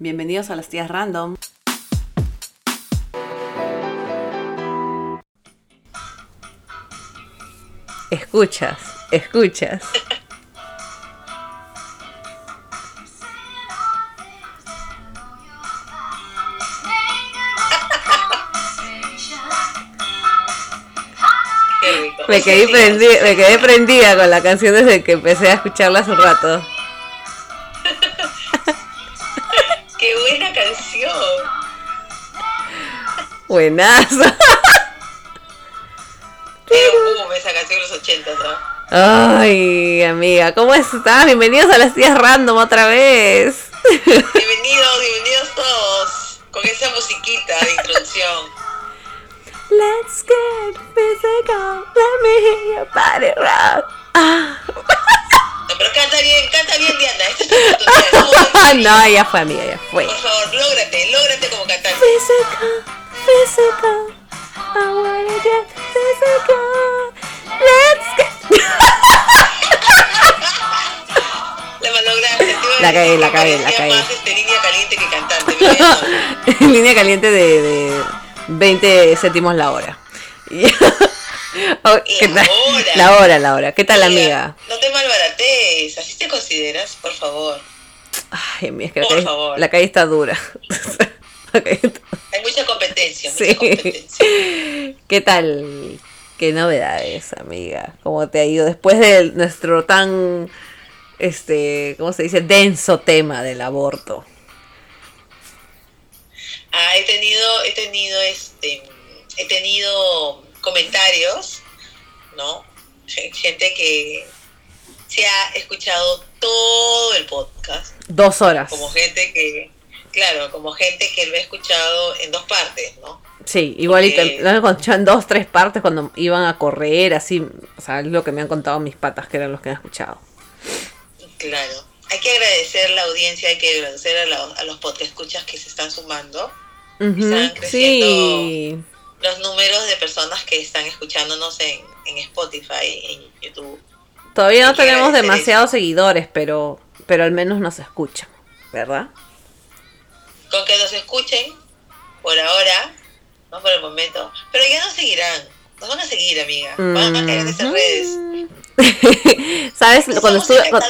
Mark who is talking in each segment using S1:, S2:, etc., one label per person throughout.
S1: Bienvenidos a las tías random. Escuchas, escuchas. Quedé, me quedé prendida con la canción desde que empecé a escucharla hace un rato. Buenazo.
S2: Un boom esa canción los 80, ¿no?
S1: Ay, amiga, ¿cómo estás? Bienvenidos a las tías random otra vez.
S2: Bienvenidos, bienvenidos todos. Con esa musiquita de introducción.
S1: Let's get physical. Let me hear your body rock. Ah.
S2: No, pero canta bien, canta bien, Diana. Esta es tu
S1: no, ya fue, amiga, ya fue.
S2: Por favor, lógrate, lógrate como cantante.
S1: Physical, physical. I wanna get physical. Let's get.
S2: La malograste.
S1: La cagué, la cagué, la
S2: parecía
S1: cagué.
S2: más este, línea caliente que cantante. pero ya no.
S1: Línea caliente de, de 20 céntimos la hora. Oh, ¿qué
S2: La
S1: tal?
S2: hora.
S1: La hora, la hora. ¿Qué tal,
S2: Mira,
S1: amiga?
S2: No te malbarates. ¿Así te consideras? Por favor.
S1: Ay, amiga, es que la
S2: Por
S1: calle,
S2: favor.
S1: la calle está dura. La calle está-
S2: Hay mucha competencia, mucha
S1: Sí.
S2: competencia.
S1: ¿Qué tal? ¿Qué novedades, amiga? ¿Cómo te ha ido después de nuestro tan, este, ¿cómo se dice? Denso tema del aborto.
S2: Ah, he tenido, he tenido este, he tenido comentarios, ¿no? Gente que se ha escuchado todo el podcast,
S1: Dos horas.
S2: como gente que, claro, como gente que lo ha escuchado en dos partes, ¿no?
S1: Sí, igualito.
S2: Porque-
S1: Lo han escuchado en dos, tres partes cuando iban a correr, así. O sea, es lo que me han contado mis patas, que eran los que han escuchado.
S2: Claro. Hay que agradecer la audiencia, hay que agradecer a, la- a los que se están sumando, Están creciendo.
S1: Sí.
S2: los números de personas que están escuchándonos en, en Spotify, en YouTube.
S1: Todavía no tenemos demasiados seguidores, pero, pero al menos nos escuchan, ¿verdad?
S2: Con que nos escuchen por ahora, no por el momento, pero ya nos seguirán, nos van a seguir, amiga, van a caer en esas
S1: Ujú.
S2: redes.
S1: ¿Sabes? Cuando estuve, cuando-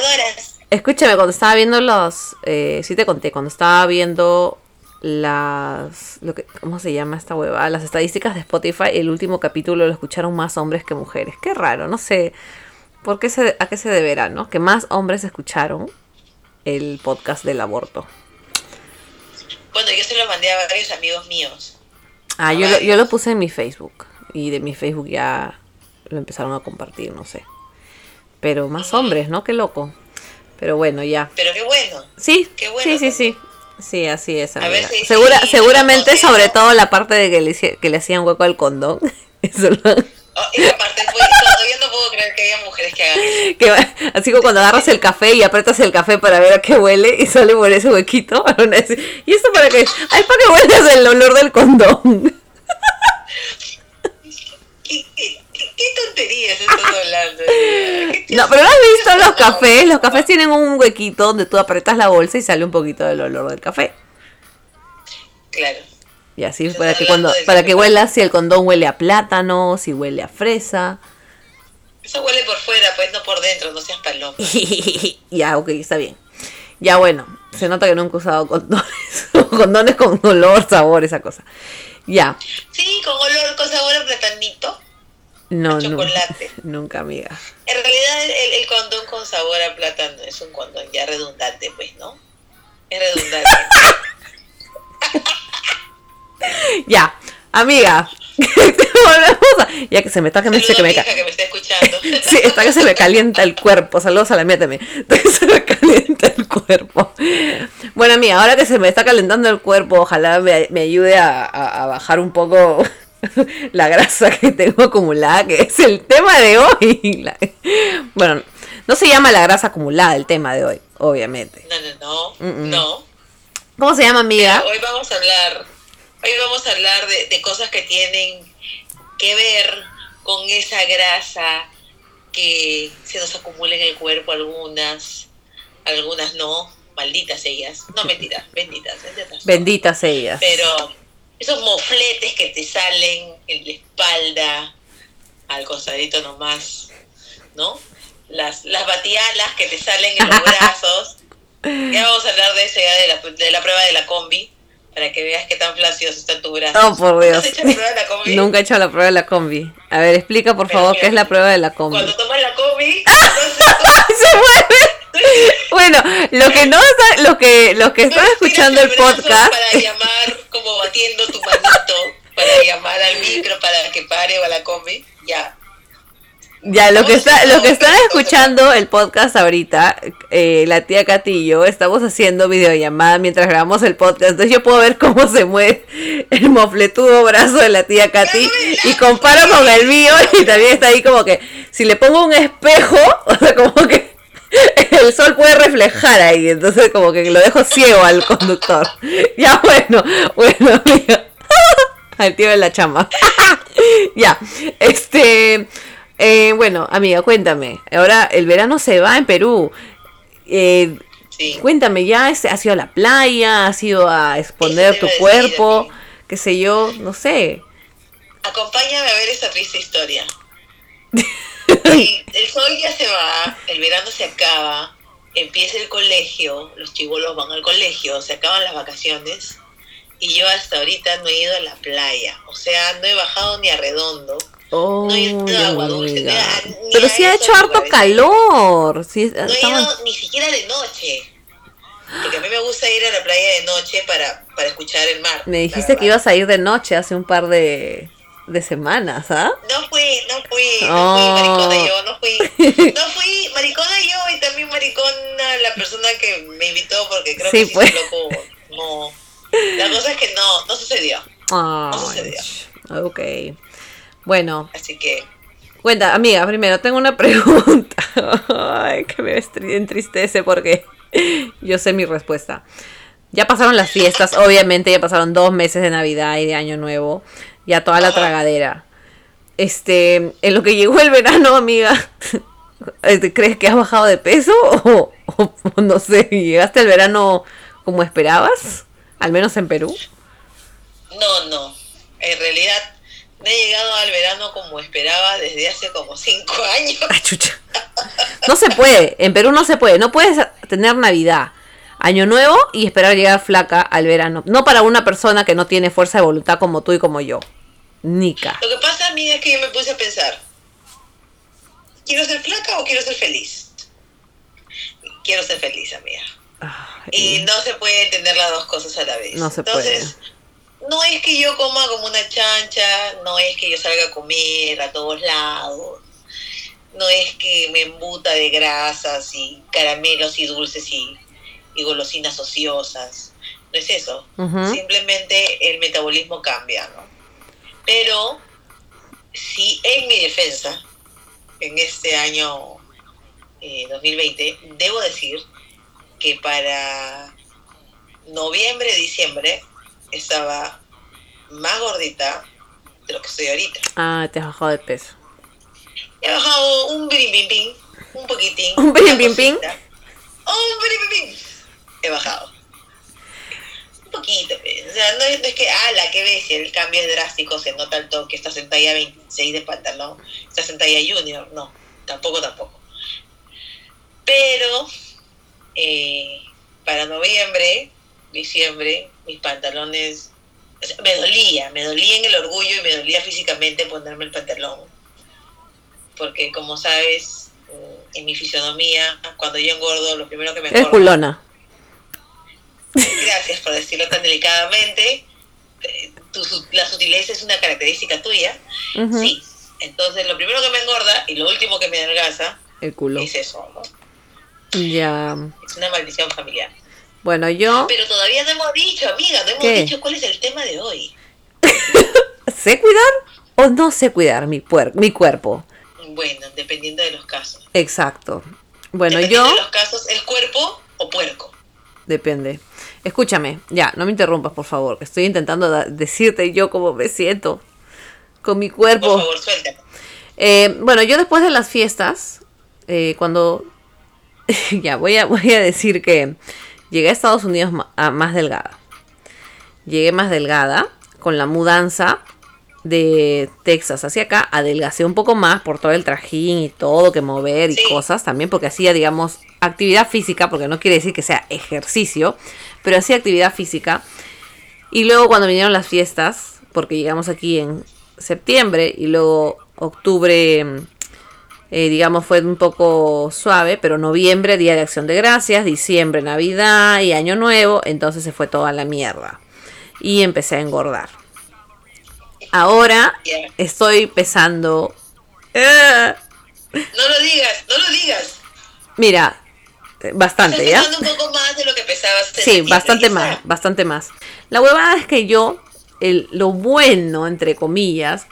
S1: escúchame, cuando estaba viendo los, eh, sí te conté, cuando estaba viendo las, lo que, ¿cómo se llama esta hueva? Las estadísticas de Spotify, el último capítulo lo escucharon más hombres que mujeres. Qué raro, no sé, ¿por qué se, a qué se deberá, no? Que más hombres escucharon el podcast del aborto.
S2: Bueno, yo se lo mandé a varios amigos míos.
S1: Ah, yo lo, yo lo puse en mi Facebook. Y de mi Facebook ya lo empezaron a compartir, no sé. Pero más hombres, ¿no? Qué loco. Pero bueno, ya.
S2: Pero qué bueno.
S1: Sí,
S2: Qué bueno,
S1: sí, sí, sí. Sí, así es.
S2: A ver si-
S1: Segura,
S2: si
S1: seguramente, sobre todo la parte de que le, que le hacían hueco al condón. Eso lo-
S2: Oh, esa parte fue, todavía no puedo creer que haya mujeres que hagan eso.
S1: que así como cuando agarras el café y apretas el café para ver a qué huele y sale por ese huequito. ¿Y esto para qué? Ay, para que huelas el olor del condón.
S2: ¿Qué, qué, qué- tonterías estás hablando? ¿Qué
S1: No, pero ¿no has visto los cafés? Los cafés tienen un huequito donde tú apretas la bolsa y sale un poquito del olor del café.
S2: Claro.
S1: Y así para que cuando para que huelas si el condón huele a plátano, si huele a fresa.
S2: Eso huele por fuera, pues no por dentro, no seas paloma.
S1: ya, ok, está bien. Ya bueno, se nota que nunca he usado condones. condones con olor, sabor, esa cosa. Ya.
S2: Sí, con olor, con sabor a platanito.
S1: No,
S2: A
S1: no.
S2: chocolate.
S1: Nunca, amiga.
S2: En realidad el, el condón con sabor a plátano es un condón ya redundante, pues, ¿no? Es redundante.
S1: Ya, amiga. Ya que se me está que me, que
S2: que está escuchando.
S1: Sí, está que se me calienta el cuerpo. Saludos a la mía también. Está que se me calienta el cuerpo. Bueno, amiga, ahora que se me está calentando el cuerpo, ojalá me, me ayude a, a- a bajar un poco la grasa que tengo acumulada, que es el tema de hoy. Bueno, no se llama la grasa acumulada el tema de hoy, obviamente.
S2: No, no, no.
S1: Mm, mm.
S2: No.
S1: ¿Cómo se llama, amiga?
S2: Hoy vamos a hablar, hoy vamos a hablar de, de cosas que tienen que ver con esa grasa que se nos acumula en el cuerpo algunas, algunas no, malditas ellas, no mentiras, benditas,
S1: Benditas ellas.
S2: Pero esos mofletes que te salen en la espalda, al costadito nomás, ¿no? Las, las batialas que te salen en los brazos. Ya vamos a hablar de eso ya de la, de la prueba de la combi, para que veas qué tan flacioso está tu brazo.
S1: Oh, por Dios.
S2: ¿Has hecho la prueba de la combi?
S1: Nunca he hecho la prueba de la combi. A ver, explica por
S2: Pero
S1: favor
S2: mira,
S1: qué es la prueba de la combi.
S2: Cuando tomas la combi, entonces
S1: Se mueve. Bueno, lo que no está, lo que, los que están
S2: No
S1: escuchando el
S2: brazo
S1: podcast,
S2: Para llamar, como batiendo tu manito, para llamar al micro para que pare o a la combi, ya.
S1: Ya lo que está, lo que están escuchando el podcast ahorita, eh, la tía Katy y yo estamos haciendo videollamada mientras grabamos el podcast, entonces yo puedo ver cómo se mueve el mofletudo brazo de la tía Katy y comparo con el mío y también está ahí como que si le pongo un espejo, o sea, como que el sol puede reflejar ahí, entonces como que lo dejo ciego al conductor. Ya bueno, bueno. Al tío de la chama. ya, este, eh, bueno, amiga, cuéntame. Ahora el verano se va en Perú. Eh,
S2: Sí.
S1: cuéntame, ¿ya has ido a la playa? ¿Has ido a exponer tu
S2: decir,
S1: cuerpo? ¿Qué sé yo? No sé.
S2: Acompáñame a ver esa triste historia. Sí, el sol ya se va, el verano se acaba, empieza el colegio, los chivolos van al colegio, se acaban las vacaciones y yo hasta ahorita no he ido a la playa. O sea, no he bajado ni a redondo.
S1: Oh,
S2: No he ido a
S1: Pero sí ha hecho harto
S2: lugares.
S1: calor. Sí,
S2: No he ido ni siquiera de noche. Porque a mí me gusta ir a la playa de noche para, para escuchar el mar.
S1: Me dijiste que ibas a ir de noche hace un par de, de semanas, ¿ah?
S2: No fui, no fui, no
S1: Oh.
S2: fui maricona yo, no fui. No fui maricona yo y también maricona la persona que me invitó porque creo
S1: Sí,
S2: que sí
S1: pues.
S2: loco. No. La cosa es que no, no sucedió.
S1: Ay,
S2: sucedió.
S1: ok. Bueno,
S2: Así que
S1: cuenta, amiga, primero tengo una pregunta. Ay, que me entristece porque yo sé mi respuesta. Ya pasaron las fiestas, obviamente, ya pasaron dos meses de Navidad y de Año Nuevo. Ya toda la tragadera. Este, en lo que llegó el verano, amiga, este, ¿crees que has bajado de peso? O no sé, ¿llegaste al verano como esperabas? Al menos en Perú.
S2: no, no. En realidad no he llegado al verano como esperaba desde hace como cinco años.
S1: Ay, chucha. No se puede, en Perú no se puede, no puedes tener Navidad, Año Nuevo y esperar llegar flaca al verano. No para una persona que no tiene fuerza de voluntad como tú y como yo. Nica.
S2: Lo que pasa, amiga, es que yo me puse a pensar, ¿quiero ser flaca o quiero ser feliz? Quiero ser feliz, amiga. Y no se puede entender las dos cosas a la vez.
S1: No se
S2: Entonces, no es que yo coma como una chancha, no es que yo salga a comer a todos lados, no es que me embuta de grasas y caramelos y dulces y, y golosinas ociosas. No es eso. Simplemente el metabolismo cambia, ¿no? Pero, si en mi defensa, en este año eh, 2020, debo decir que para noviembre, diciembre, estaba más gordita de lo que estoy ahorita.
S1: Ah, te has bajado de peso.
S2: He bajado un birimbim un poquitín.
S1: ¿Un
S2: una
S1: birimbim-pim?
S2: cosita. Un birimbim He bajado. Un poquito, pues. O sea, no es, no es que, ah, la que ves, el cambio es drástico, se nota el toque, estás en talla 26 de pantalón, estás en talla junior. No, tampoco, tampoco. Pero, eh, para noviembre, diciembre, mis pantalones, o sea, me dolía, me dolía en el orgullo y me dolía físicamente ponerme el pantalón. Porque como sabes, mm, en mi fisionomía, cuando yo engordo, lo primero que me engorda,
S1: culona.
S2: gracias por decirlo tan delicadamente, eh, tu la sutileza es una característica tuya, sí. Entonces, lo primero que me engorda y lo último que me adelgaza
S1: El culo.
S2: es eso, ¿no?
S1: Ya.
S2: Es una maldición familiar.
S1: Bueno, yo
S2: Pero todavía no hemos dicho, amiga, no hemos
S1: ¿Qué?
S2: dicho cuál es el tema de hoy.
S1: sé cuidar o no sé cuidar mi, mi cuerpo.
S2: Bueno, dependiendo de los casos.
S1: Exacto. Bueno,
S2: dependiendo
S1: yo
S2: de los casos, el cuerpo o puerco.
S1: Depende. Escúchame, ya, no me interrumpas, por favor, que estoy intentando decirte yo cómo me siento con mi
S2: Por
S1: cuerpo.
S2: favor, suéltalo.
S1: Eh, bueno, yo después de las fiestas, eh, cuando... ya, voy a, voy a decir que llegué a Estados Unidos ma- a- más delgada. llegué más delgada. Con la mudanza de Texas hacia acá, adelgacé un poco más por todo el trajín y todo que mover y
S2: Sí.
S1: cosas también, porque hacía, digamos, actividad física, porque no quiere decir que sea ejercicio, pero hacía actividad física. Y luego cuando vinieron las fiestas, porque llegamos aquí en septiembre y luego octubre, mm, eh, digamos, fue un poco suave, pero noviembre, Día de Acción de Gracias, diciembre, Navidad y Año Nuevo, entonces se fue toda la mierda. Y empecé a engordar. Ahora estoy pesando... eh,
S2: No lo digas, no lo digas.
S1: mira, bastante, ¿ya?
S2: Un poco más de lo que pesabas.
S1: Sí, bastante
S2: quizá.
S1: más, bastante más. La huevada es que yo, el, lo bueno, entre comillas,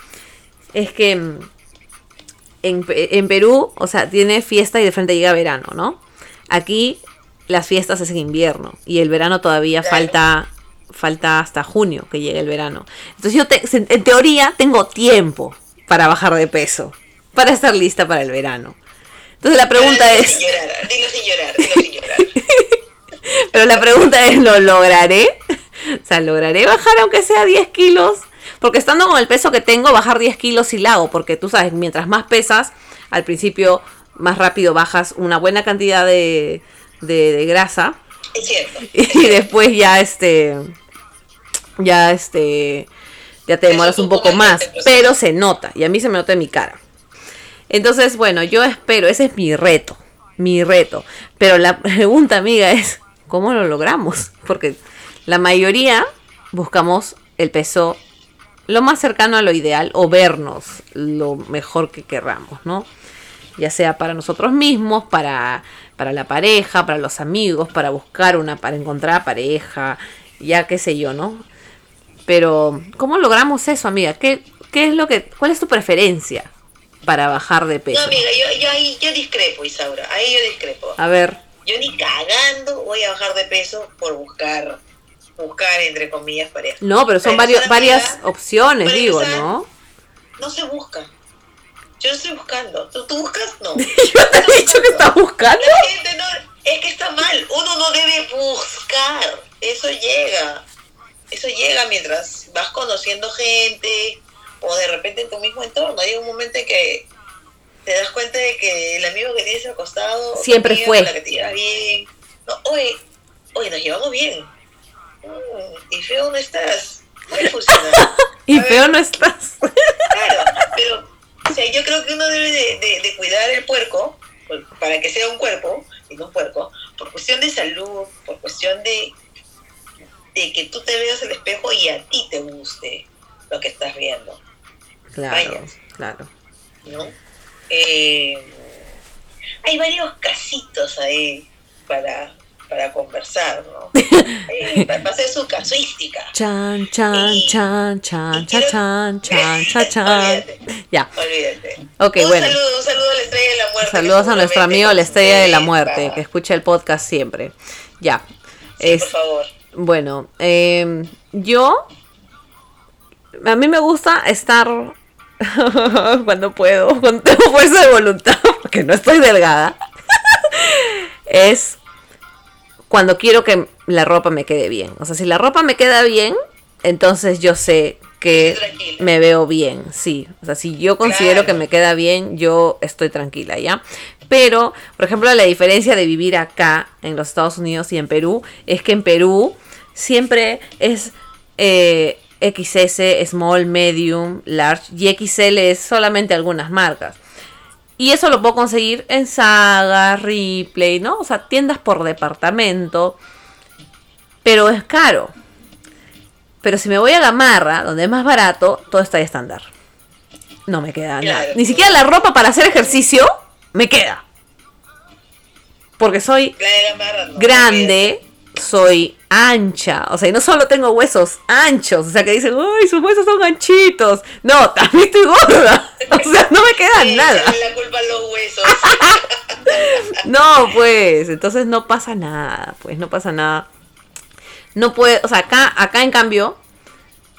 S1: es que mm, en, Pe- en Perú, o sea, tiene fiesta y de frente llega verano, ¿no? Aquí las fiestas es en invierno y el verano todavía
S2: Claro.
S1: falta falta hasta junio que llegue el verano. Entonces yo te- en teoría tengo tiempo para bajar de peso, para estar lista para el verano. Entonces la pregunta
S2: Dilo
S1: es,
S2: Sin llorar, dilo sin llorar, dilo sin llorar.
S1: Pero la pregunta es, ¿lo lograré? O sea, ¿lograré bajar aunque sea 10 kilos? Porque estando con el peso que tengo, bajar 10 kilos sí la hago. Porque tú sabes, mientras más pesas, al principio más rápido bajas una buena cantidad de, de, de grasa.
S2: Es cierto.
S1: Y después ya este... Ya este... Ya te demoras un poco más.
S2: pero
S1: Pero se nota. Y a mí se me nota en mi cara. Entonces, bueno, yo espero, ese es mi reto, mi reto. Pero la pregunta, amiga, es, ¿cómo lo logramos? Porque la mayoría buscamos el peso lo más cercano a lo ideal o vernos lo mejor que querramos, ¿no? Ya sea para nosotros mismos, para, para la pareja, para los amigos, para buscar una, para encontrar pareja, ya qué sé yo, ¿no? Pero, ¿cómo logramos eso, amiga? ¿Qué, qué es lo que, cuál es tu preferencia para bajar de
S2: No,
S1: peso?
S2: amiga, yo, yo ahí yo discrepo, Isaura. Ahí yo discrepo.
S1: A ver,
S2: Yo ni cagando voy a bajar de peso por buscar, buscar entre comillas, pareja.
S1: no, pero son varios, varias opciones, digo,
S2: empezar,
S1: ¿no?
S2: No se busca. Yo no estoy buscando. ¿Tú, tú buscas? No.
S1: Yo te he dicho que estás buscando.
S2: La gente no, es que está mal. Uno no debe buscar. Eso llega. Eso llega mientras vas conociendo gente o de repente en tu mismo entorno. Hay un momento en que te das cuenta de que el amigo que tienes al costado
S1: Siempre fue.
S2: la que te llevas bien. No, oye, oye, nos llevamos bien. Mm, y feo no estás. Puede funcionar.
S1: Y
S2: ver,
S1: feo no estás.
S2: Claro, pero o sea, yo creo que uno debe de, de- de cuidar el puerco por- para que sea un cuerpo y no un puerco, por cuestión de salud, por cuestión de, de que tú te veas al espejo y a ti te guste lo que estás viendo,
S1: Claro,
S2: Vaya.
S1: claro.
S2: ¿no? Eh, hay varios casitos ahí para, para conversar, ¿no? Eh, para hacer su casuística.
S1: Chan, chan,
S2: Y-
S1: chan, chan, chan, chan, chan, chan, chan. Ya.
S2: Olvídate.
S1: Ok,
S2: un
S1: bueno.
S2: Saludo, un saludo a la estrella de la muerte.
S1: Saludos a nuestro amigo la estrella de la muerte, que escucha el podcast siempre. Ya.
S2: Sí,
S1: Es,
S2: por favor.
S1: bueno, eh, yo. A mí me gusta estar. cuando puedo, cuando tengo fuerza de voluntad, porque no estoy delgada. es cuando quiero que la ropa me quede bien. O sea, si la ropa me queda bien, entonces yo sé que
S2: tranquila.
S1: me veo bien, sí. O sea, si yo considero
S2: Claro.
S1: que me queda bien, yo estoy tranquila, ¿ya? Pero, por ejemplo, la diferencia de vivir acá en los Estados Unidos y en Perú es que en Perú siempre es eh, XS, small, medium, large y XL es solamente algunas marcas. Y eso lo puedo conseguir en Saga, Ripley, ¿no? O sea, tiendas por departamento. Pero es caro. Pero si me voy a Gamarra, donde es más barato, todo está ahí estándar. No me queda nada. Ni siquiera la ropa para hacer ejercicio me queda. Porque soy
S2: de no,
S1: grande, soy ancha. O sea, y no solo tengo huesos anchos. O sea, que dicen, uy, sus huesos son anchitos. No, también estoy gorda. O sea, no me queda
S2: Sí,
S1: nada.
S2: la culpa a los huesos.
S1: No, pues, entonces no pasa nada, pues no pasa nada. No puede, o sea, acá, acá en cambio,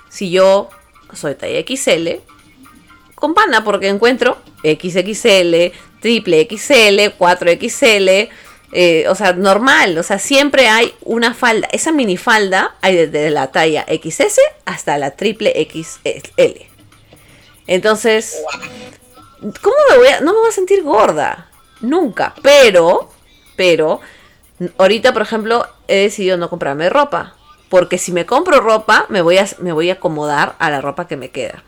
S1: si yo soy talla XL, con pana, porque encuentro XXL, triple XL, 4XL, eh, o sea, normal, o sea, siempre hay una falda. Esa minifalda hay desde la talla XS hasta la triple XL. Entonces, ¿cómo me voy a.? No me voy a sentir gorda. Nunca. Pero, pero, ahorita, por ejemplo, he decidido no comprarme ropa. Porque si me compro ropa, me voy a, me voy a acomodar a la ropa que me queda.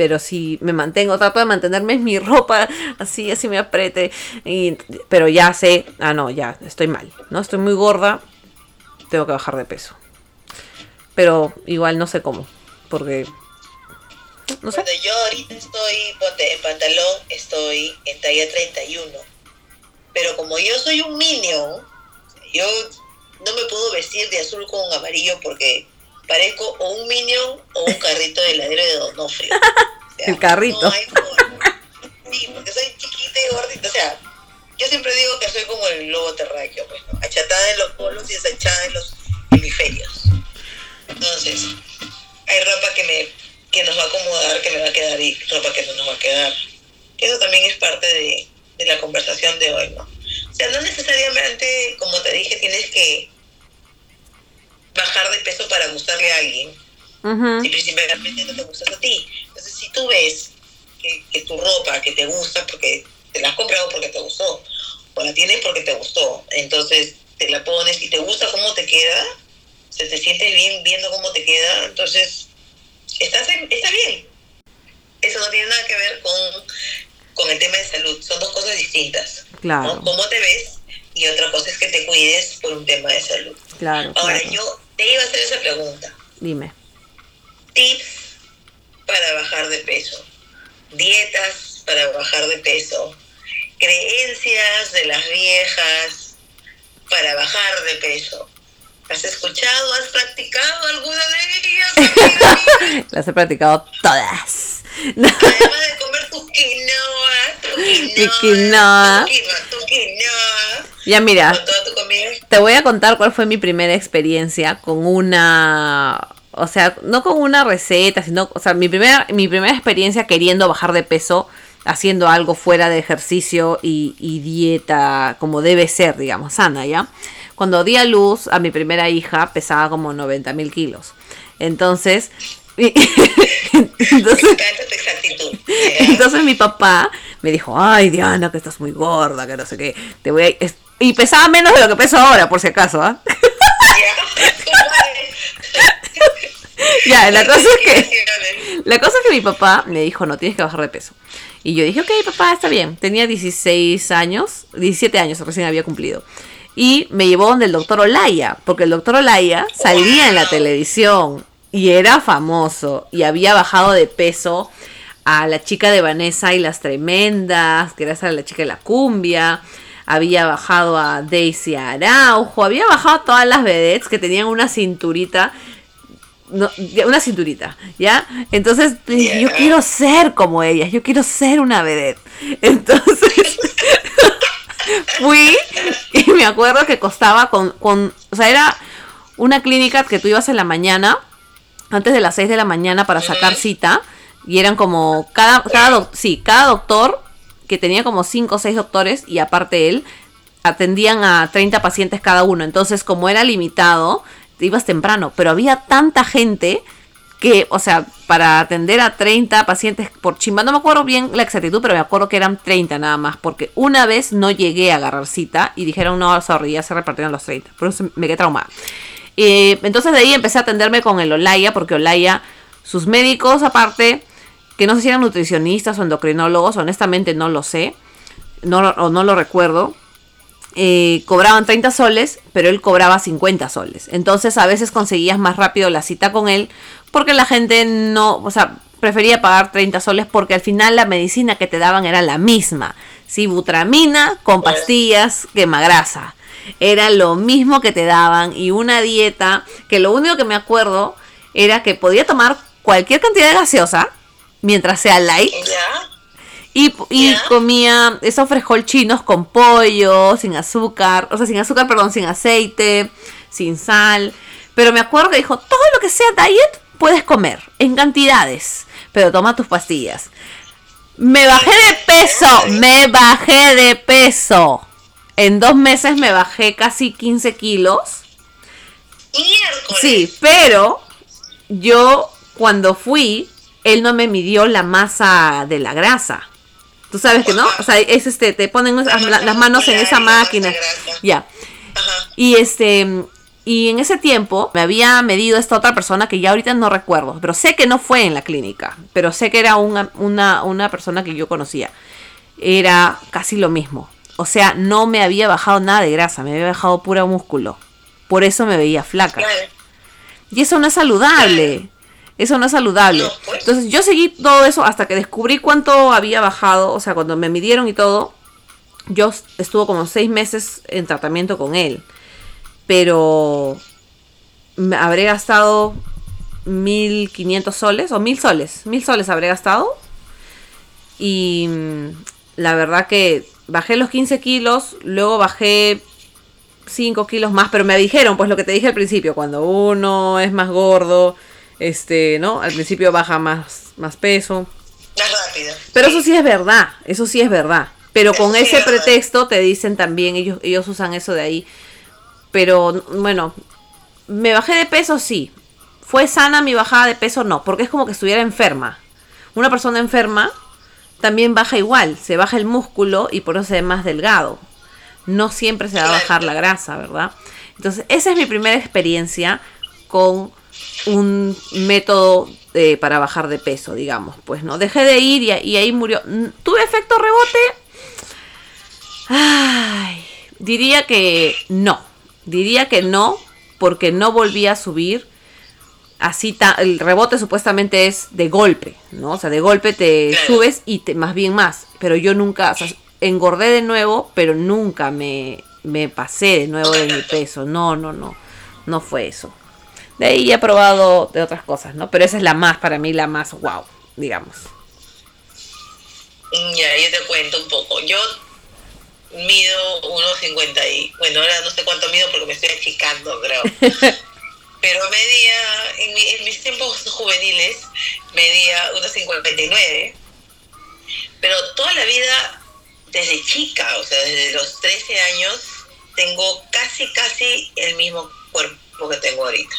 S1: Pero si me mantengo, trato de mantenerme en mi ropa, así, así me apriete. Y, pero ya sé, ah, no, ya, estoy mal. ¿no? Estoy muy gorda, tengo que bajar de peso. Pero igual no sé cómo. Porque
S2: no sé. yo ahorita estoy, en pantalón, estoy en talla 31. Pero como yo soy un minion, yo no me puedo vestir de azul con amarillo porque parezco o un minion o un carrito de heladero de Donofrio.
S1: El carrito.
S2: sí, porque soy chiquita y gordita. O sea, yo siempre digo que soy como el lobo terráqueo, pues, achatada en los polos y desachada en los hemisferios. Entonces, hay ropa que me que nos va a acomodar, que me va a quedar y ropa que no nos va a quedar. Eso también es parte de, de la conversación de hoy, ¿no? O sea, no necesariamente, como te dije, tienes que bajar de peso para gustarle a alguien. Si principalmente no te gustas a ti. Entonces, si tú ves que, que, tu ropa, que te gusta porque te la has comprado porque te gustó, o la tienes porque te gustó, entonces te la pones y te gusta cómo te queda, se te sientes bien viendo cómo te queda, entonces estás está bien. Eso no tiene nada que ver con, con el tema de salud. Son dos cosas distintas.
S1: Claro.
S2: Cómo te ves y otra cosa es que te cuides por un tema de salud.
S1: Claro.
S2: Ahora, yo te iba a hacer esa pregunta.
S1: Dime.
S2: Tips para bajar de peso. Dietas para bajar de peso. Creencias de las viejas para bajar de peso. ¿Has escuchado? ¿Has practicado alguna de ellas?
S1: Las he practicado todas.
S2: Además de comer tu quinoa, tu quinoa, tu quinoa,
S1: Ya mira,
S2: con toda tu comida.
S1: te voy a contar cuál fue mi primera experiencia con una, o sea, no con una receta, sino, o sea, mi primera, mi primera experiencia queriendo bajar de peso, haciendo algo fuera de ejercicio y, y dieta como debe ser, digamos, sana, ¿ya? cuando di a luz a mi primera hija pesaba como 90 mil kilos. Entonces, entonces, entonces mi papá me dijo, ay Diana, que estás muy gorda, que no sé qué, te voy a... Y pesaba menos de lo que peso ahora, por si acaso, ¿ah? ya, la cosa es que la cosa es que mi papá me dijo, no, tienes que bajar de peso. Y yo dije, ok, papá, está bien. Tenía 16 años, 17 años, recién había cumplido. Y me llevó donde el doctor Olaya, porque el doctor Olaya salía en la televisión y era famoso y había bajado de peso a la chica de Vanessa y las tremendas, que era la chica de la cumbia, había bajado a Daisy Araujo, había bajado a todas las vedettes que tenían una cinturita una cinturita, ¿ya? Entonces yo quiero ser como ellas, yo quiero ser una vedette. Entonces, fui y me acuerdo que costaba con, con, o sea, era una clínica que tú ibas en la mañana, antes de las 6 de la mañana para sacar cita, y eran como, cada, cada, sí, cada doctor, que tenía como 5 o 6 doctores, y aparte él, atendían a 30 pacientes cada uno, entonces como era limitado, te ibas temprano, pero había tanta gente que, o sea, para atender a 30 pacientes por chimba, no me acuerdo bien la exactitud, pero me acuerdo que eran 30 nada más, porque una vez no llegué a agarrar cita y dijeron, no, sorry, ya se repartieron los 30, por eso me quedé traumada. Eh, entonces de ahí empecé a atenderme con el Olaya, porque Olaya, sus médicos aparte, que no sé si eran nutricionistas o endocrinólogos, honestamente no lo sé, no, o no lo recuerdo, eh, cobraban 30 soles, pero él cobraba 50 soles. Entonces a veces conseguías más rápido la cita con él porque la gente no, o sea, prefería pagar 30 soles porque al final la medicina que te daban era la misma. Sí, butramina con pastillas quemagrasa. Era lo mismo que te daban y una dieta que lo único que me acuerdo era que podía tomar cualquier cantidad de gaseosa mientras sea light. Y, comía esos frijol chinos con pollo, sin azúcar, o sea, sin azúcar, perdón, sin aceite, sin sal. Pero me acuerdo que dijo, todo lo que sea diet puedes comer, en cantidades, pero toma tus pastillas. Me bajé de peso, me bajé de peso. En dos meses me bajé casi 15 kilos.
S2: Miércoles.
S1: Sí, pero yo cuando fui, él no me midió la masa de la grasa. Tú sabes que no, o sea, es este, te ponen las, las manos en esa máquina. Ya. Y este, y en ese tiempo me había medido esta otra persona que ya ahorita no recuerdo, pero sé que no fue en la clínica, pero sé que era una, una, una persona que yo conocía. Era casi lo mismo. O sea, no me había bajado nada de grasa, me había bajado puro músculo. Por eso me veía flaca. Y eso no es saludable. Eso no es saludable.
S2: Pues.
S1: Entonces yo seguí todo eso hasta que descubrí cuánto había bajado. O sea, cuando me midieron y todo, yo estuve como seis meses en tratamiento con él. Pero me habré gastado 1500 soles o 1000 soles. 1000 soles habré gastado. Y mm, la verdad que bajé los 15 kilos, luego bajé 5 kilos más, pero me dijeron, pues lo que te dije al principio, cuando uno es más gordo, este, ¿no? Al principio baja más, más peso.
S2: Más rápido.
S1: Pero eso sí es verdad, eso sí es verdad. Pero
S2: Eso
S1: con
S2: sí
S1: ese
S2: es verdad.
S1: pretexto te dicen también, ellos, ellos usan eso de ahí. Pero bueno, me bajé de peso, sí. ¿Fue sana mi bajada de peso? No, porque es como que estuviera enferma. Una persona enferma también baja igual, se baja el músculo y por eso se ve más delgado. No siempre se va a bajar la grasa, ¿verdad? Entonces, esa es mi primera experiencia con un método eh, para bajar de peso, digamos. Pues no, dejé de ir y, y ahí murió. Mm, ¿Tuve efecto rebote? Ay, diría que no. Diría que no, porque no volví a subir. Así ta- el rebote supuestamente es de golpe, ¿no? O sea, de golpe te subes y te, más bien más. Pero yo nunca, o sea, engordé de nuevo, pero nunca me, me pasé de nuevo de mi peso. No, no, no. No fue eso. De ahí he probado de otras cosas, ¿no? Pero esa es la más, para mí, la más wow, digamos.
S2: Ya, yo te cuento un poco. Yo mido 1,50 y... Bueno, ahora no sé cuánto mido porque me estoy achicando, creo. Pero medía, en, mi- en mis tiempos juveniles, medía 1,59. Pero toda la vida, desde chica, o sea, desde los 13 años, tengo casi, casi el mismo cuerpo que tengo ahorita.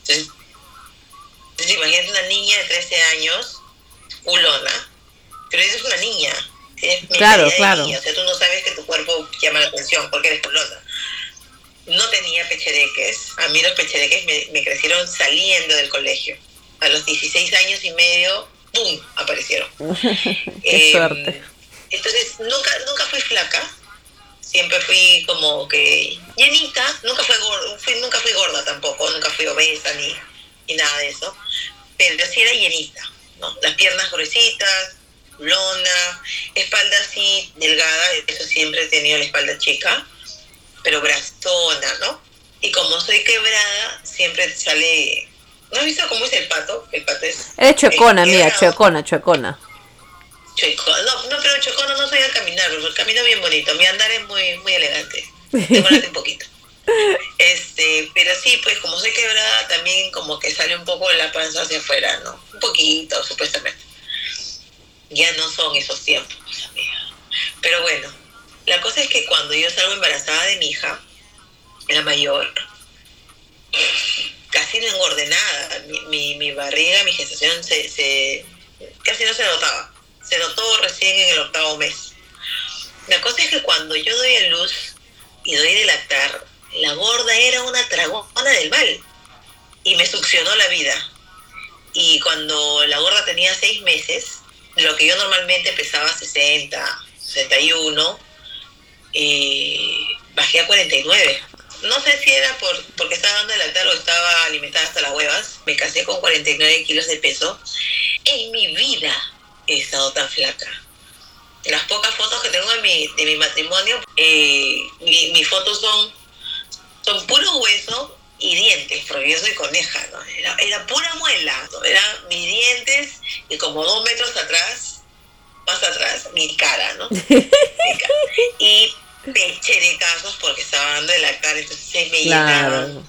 S2: Entonces, entonces imagínate una niña de 13 años, culona, pero eres una niña. Tienes
S1: Claro, claro.
S2: niña, o sea, tú no sabes que tu cuerpo llama la atención porque eres culona. No tenía pechereques. A mí los pechereques me, me crecieron saliendo del colegio. A los 16 años y medio, ¡pum! aparecieron.
S1: Qué
S2: Eh,
S1: suerte.
S2: Entonces, nunca, nunca fui flaca. Siempre fui como que llenita. Nunca fui gorda, fui, nunca fui gorda tampoco. Nunca fui obesa ni, ni nada de eso. Pero sí era llenita. ¿no? Las piernas gruesitas, lona, espalda así delgada. Eso siempre he tenido la espalda chica. Pero brastona, ¿no? Y como soy quebrada, siempre sale... ¿No has visto cómo es el pato? El pato es...
S1: Eres chuecona,
S2: es
S1: mía,
S2: quebrado.
S1: chuecona, chuecona.
S2: Chueco. No, no, pero chocona no soy al caminar, porque camino bien bonito. Mi andar es muy, muy elegante. Demórate un poquito. Este, pero sí, pues como soy quebrada, también como que sale un poco la panza hacia afuera, ¿no? Un poquito, supuestamente. Ya no son esos tiempos, amiga. Pero bueno, la cosa es que cuando yo salgo embarazada de mi hija, la mayor, casi no engordé nada. Mi, mi, barriga, mi gestación se, se casi no se notaba. Se notó recién en el octavo mes. La cosa es que cuando yo doy a luz y doy de lactar, la gorda era una dragona del mal y me succionó la vida. Y cuando la gorda tenía seis meses, lo que yo normalmente pesaba 60, 61, eh, bajé a 49. No sé si era por, porque estaba dando de lactar o estaba alimentada hasta las huevas. Me casé con 49 kilos de peso. En mi vida he estado tan flaca. Las pocas fotos que tengo de mi, de mi matrimonio, eh, mi- mis fotos son, son puro hueso y dientes, porque yo soy coneja, ¿no? Era, era pura muela, ¿no? Eran mis dientes y como dos metros atrás, más atrás, mi cara, ¿no? Mi cara. Y pecherecazos porque estaba dando de lactar, entonces se me.
S1: Claro.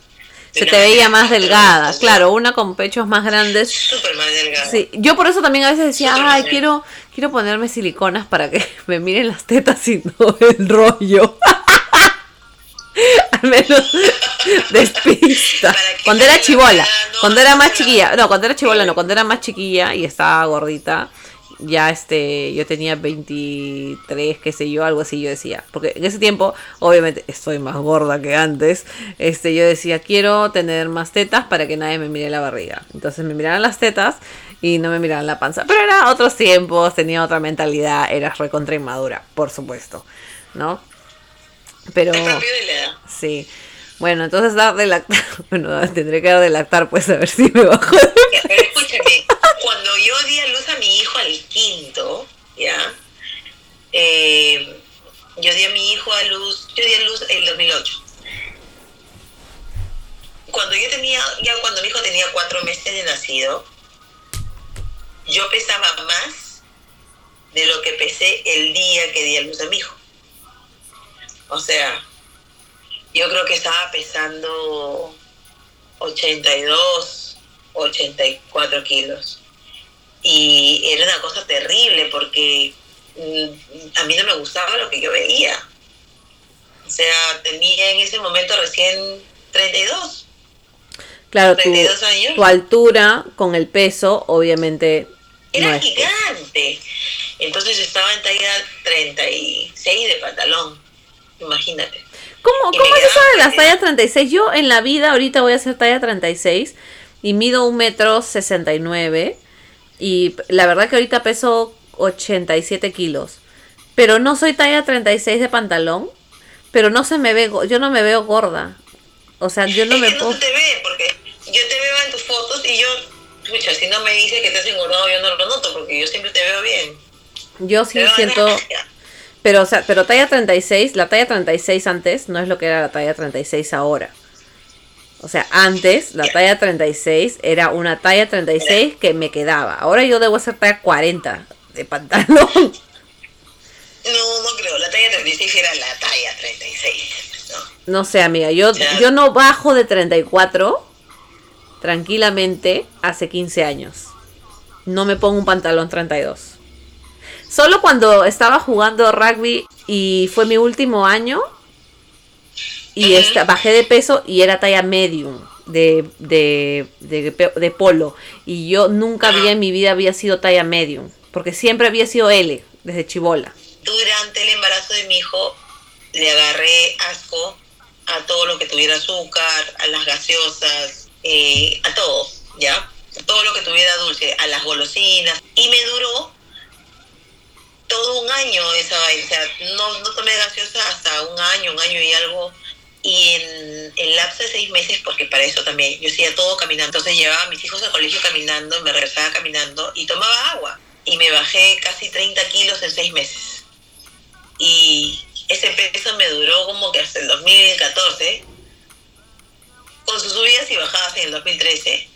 S1: Se te veía más delgada, claro, una con pechos más grandes.
S2: Súper más delgada.
S1: Sí, yo por eso también a veces decía, ay, quiero, quiero ponerme siliconas para que me miren las tetas y no el rollo. Al menos despista. Cuando era chivola, cuando era más chiquilla, no, cuando era chivola no, cuando era más chiquilla y estaba gordita, ya este, yo tenía 23, qué sé yo, algo así yo decía. Porque en ese tiempo, obviamente, estoy más gorda que antes. Este, yo decía, quiero tener más tetas para que nadie me mire la barriga. Entonces me miraban las tetas y no me miraban la panza. Pero era otros tiempos, tenía otra mentalidad, era recontra inmadura, por supuesto. ¿No? Pero. Sí. Bueno, entonces dar de lactar. Bueno, tendré que dar de lactar, pues a ver si me bajo.
S2: Pero escúchame, cuando yo di a luz a mi hijo al quinto, ¿ya? Eh, yo di a mi hijo a luz, yo di a luz en 2008. Cuando yo tenía, ya cuando mi hijo tenía cuatro meses de nacido, yo pesaba más de lo que pesé el día que di a luz a mi hijo. O sea, yo creo que estaba pesando 82, 84 kilos. Y era una cosa terrible porque mm, a mí no me gustaba lo que yo veía. O sea, tenía en ese momento recién 32.
S1: Claro, 32 tu, años. tu altura con el peso, obviamente.
S2: Era gigante. Entonces estaba en talla 36 de pantalón. Imagínate.
S1: ¿Cómo, cómo es eso de las tallas 36? Yo en la vida ahorita voy a hacer talla 36 y mido un metro 69 y la verdad que ahorita peso 87 kilos. Pero no soy talla 36 de pantalón, pero no se me ve, yo no me veo gorda. O sea, yo no
S2: es
S1: me
S2: que no te ve, porque yo te veo en tus fotos y yo, escucha, si no me dice que te has engordado, yo no lo noto, porque yo siempre te veo bien.
S1: Yo sí siento... Pero, o sea, pero talla 36, la talla 36 antes no es lo que era la talla 36 ahora. O sea, antes la talla 36 era una talla 36 que me quedaba. Ahora yo debo hacer talla 40 de pantalón.
S2: No, no creo. La talla 36 era la talla 36. No,
S1: no sé, amiga. Yo, yo no bajo de 34 tranquilamente hace 15 años. No me pongo un pantalón 32. Solo cuando estaba jugando rugby y fue mi último año y esta, bajé de peso y era talla medium de, de, de, polo. Y yo nunca había en mi vida había sido talla medium, porque siempre había sido L desde chivola.
S2: Durante el embarazo de mi hijo le agarré asco a todo lo que tuviera azúcar, a las gaseosas, eh, a todo, ¿ya? Todo lo que tuviera dulce, a las golosinas. Y me duró todo un año esa vaina. O sea, no, no tomé gaseosa hasta un año, un año y algo. Y en el lapso de seis meses, porque para eso también, yo hacía todo caminando. Entonces llevaba a mis hijos al colegio caminando, me regresaba caminando y tomaba agua. Y me bajé casi 30 kilos en seis meses. Y ese peso me duró como que hasta el 2014, con sus subidas y bajadas en el 2013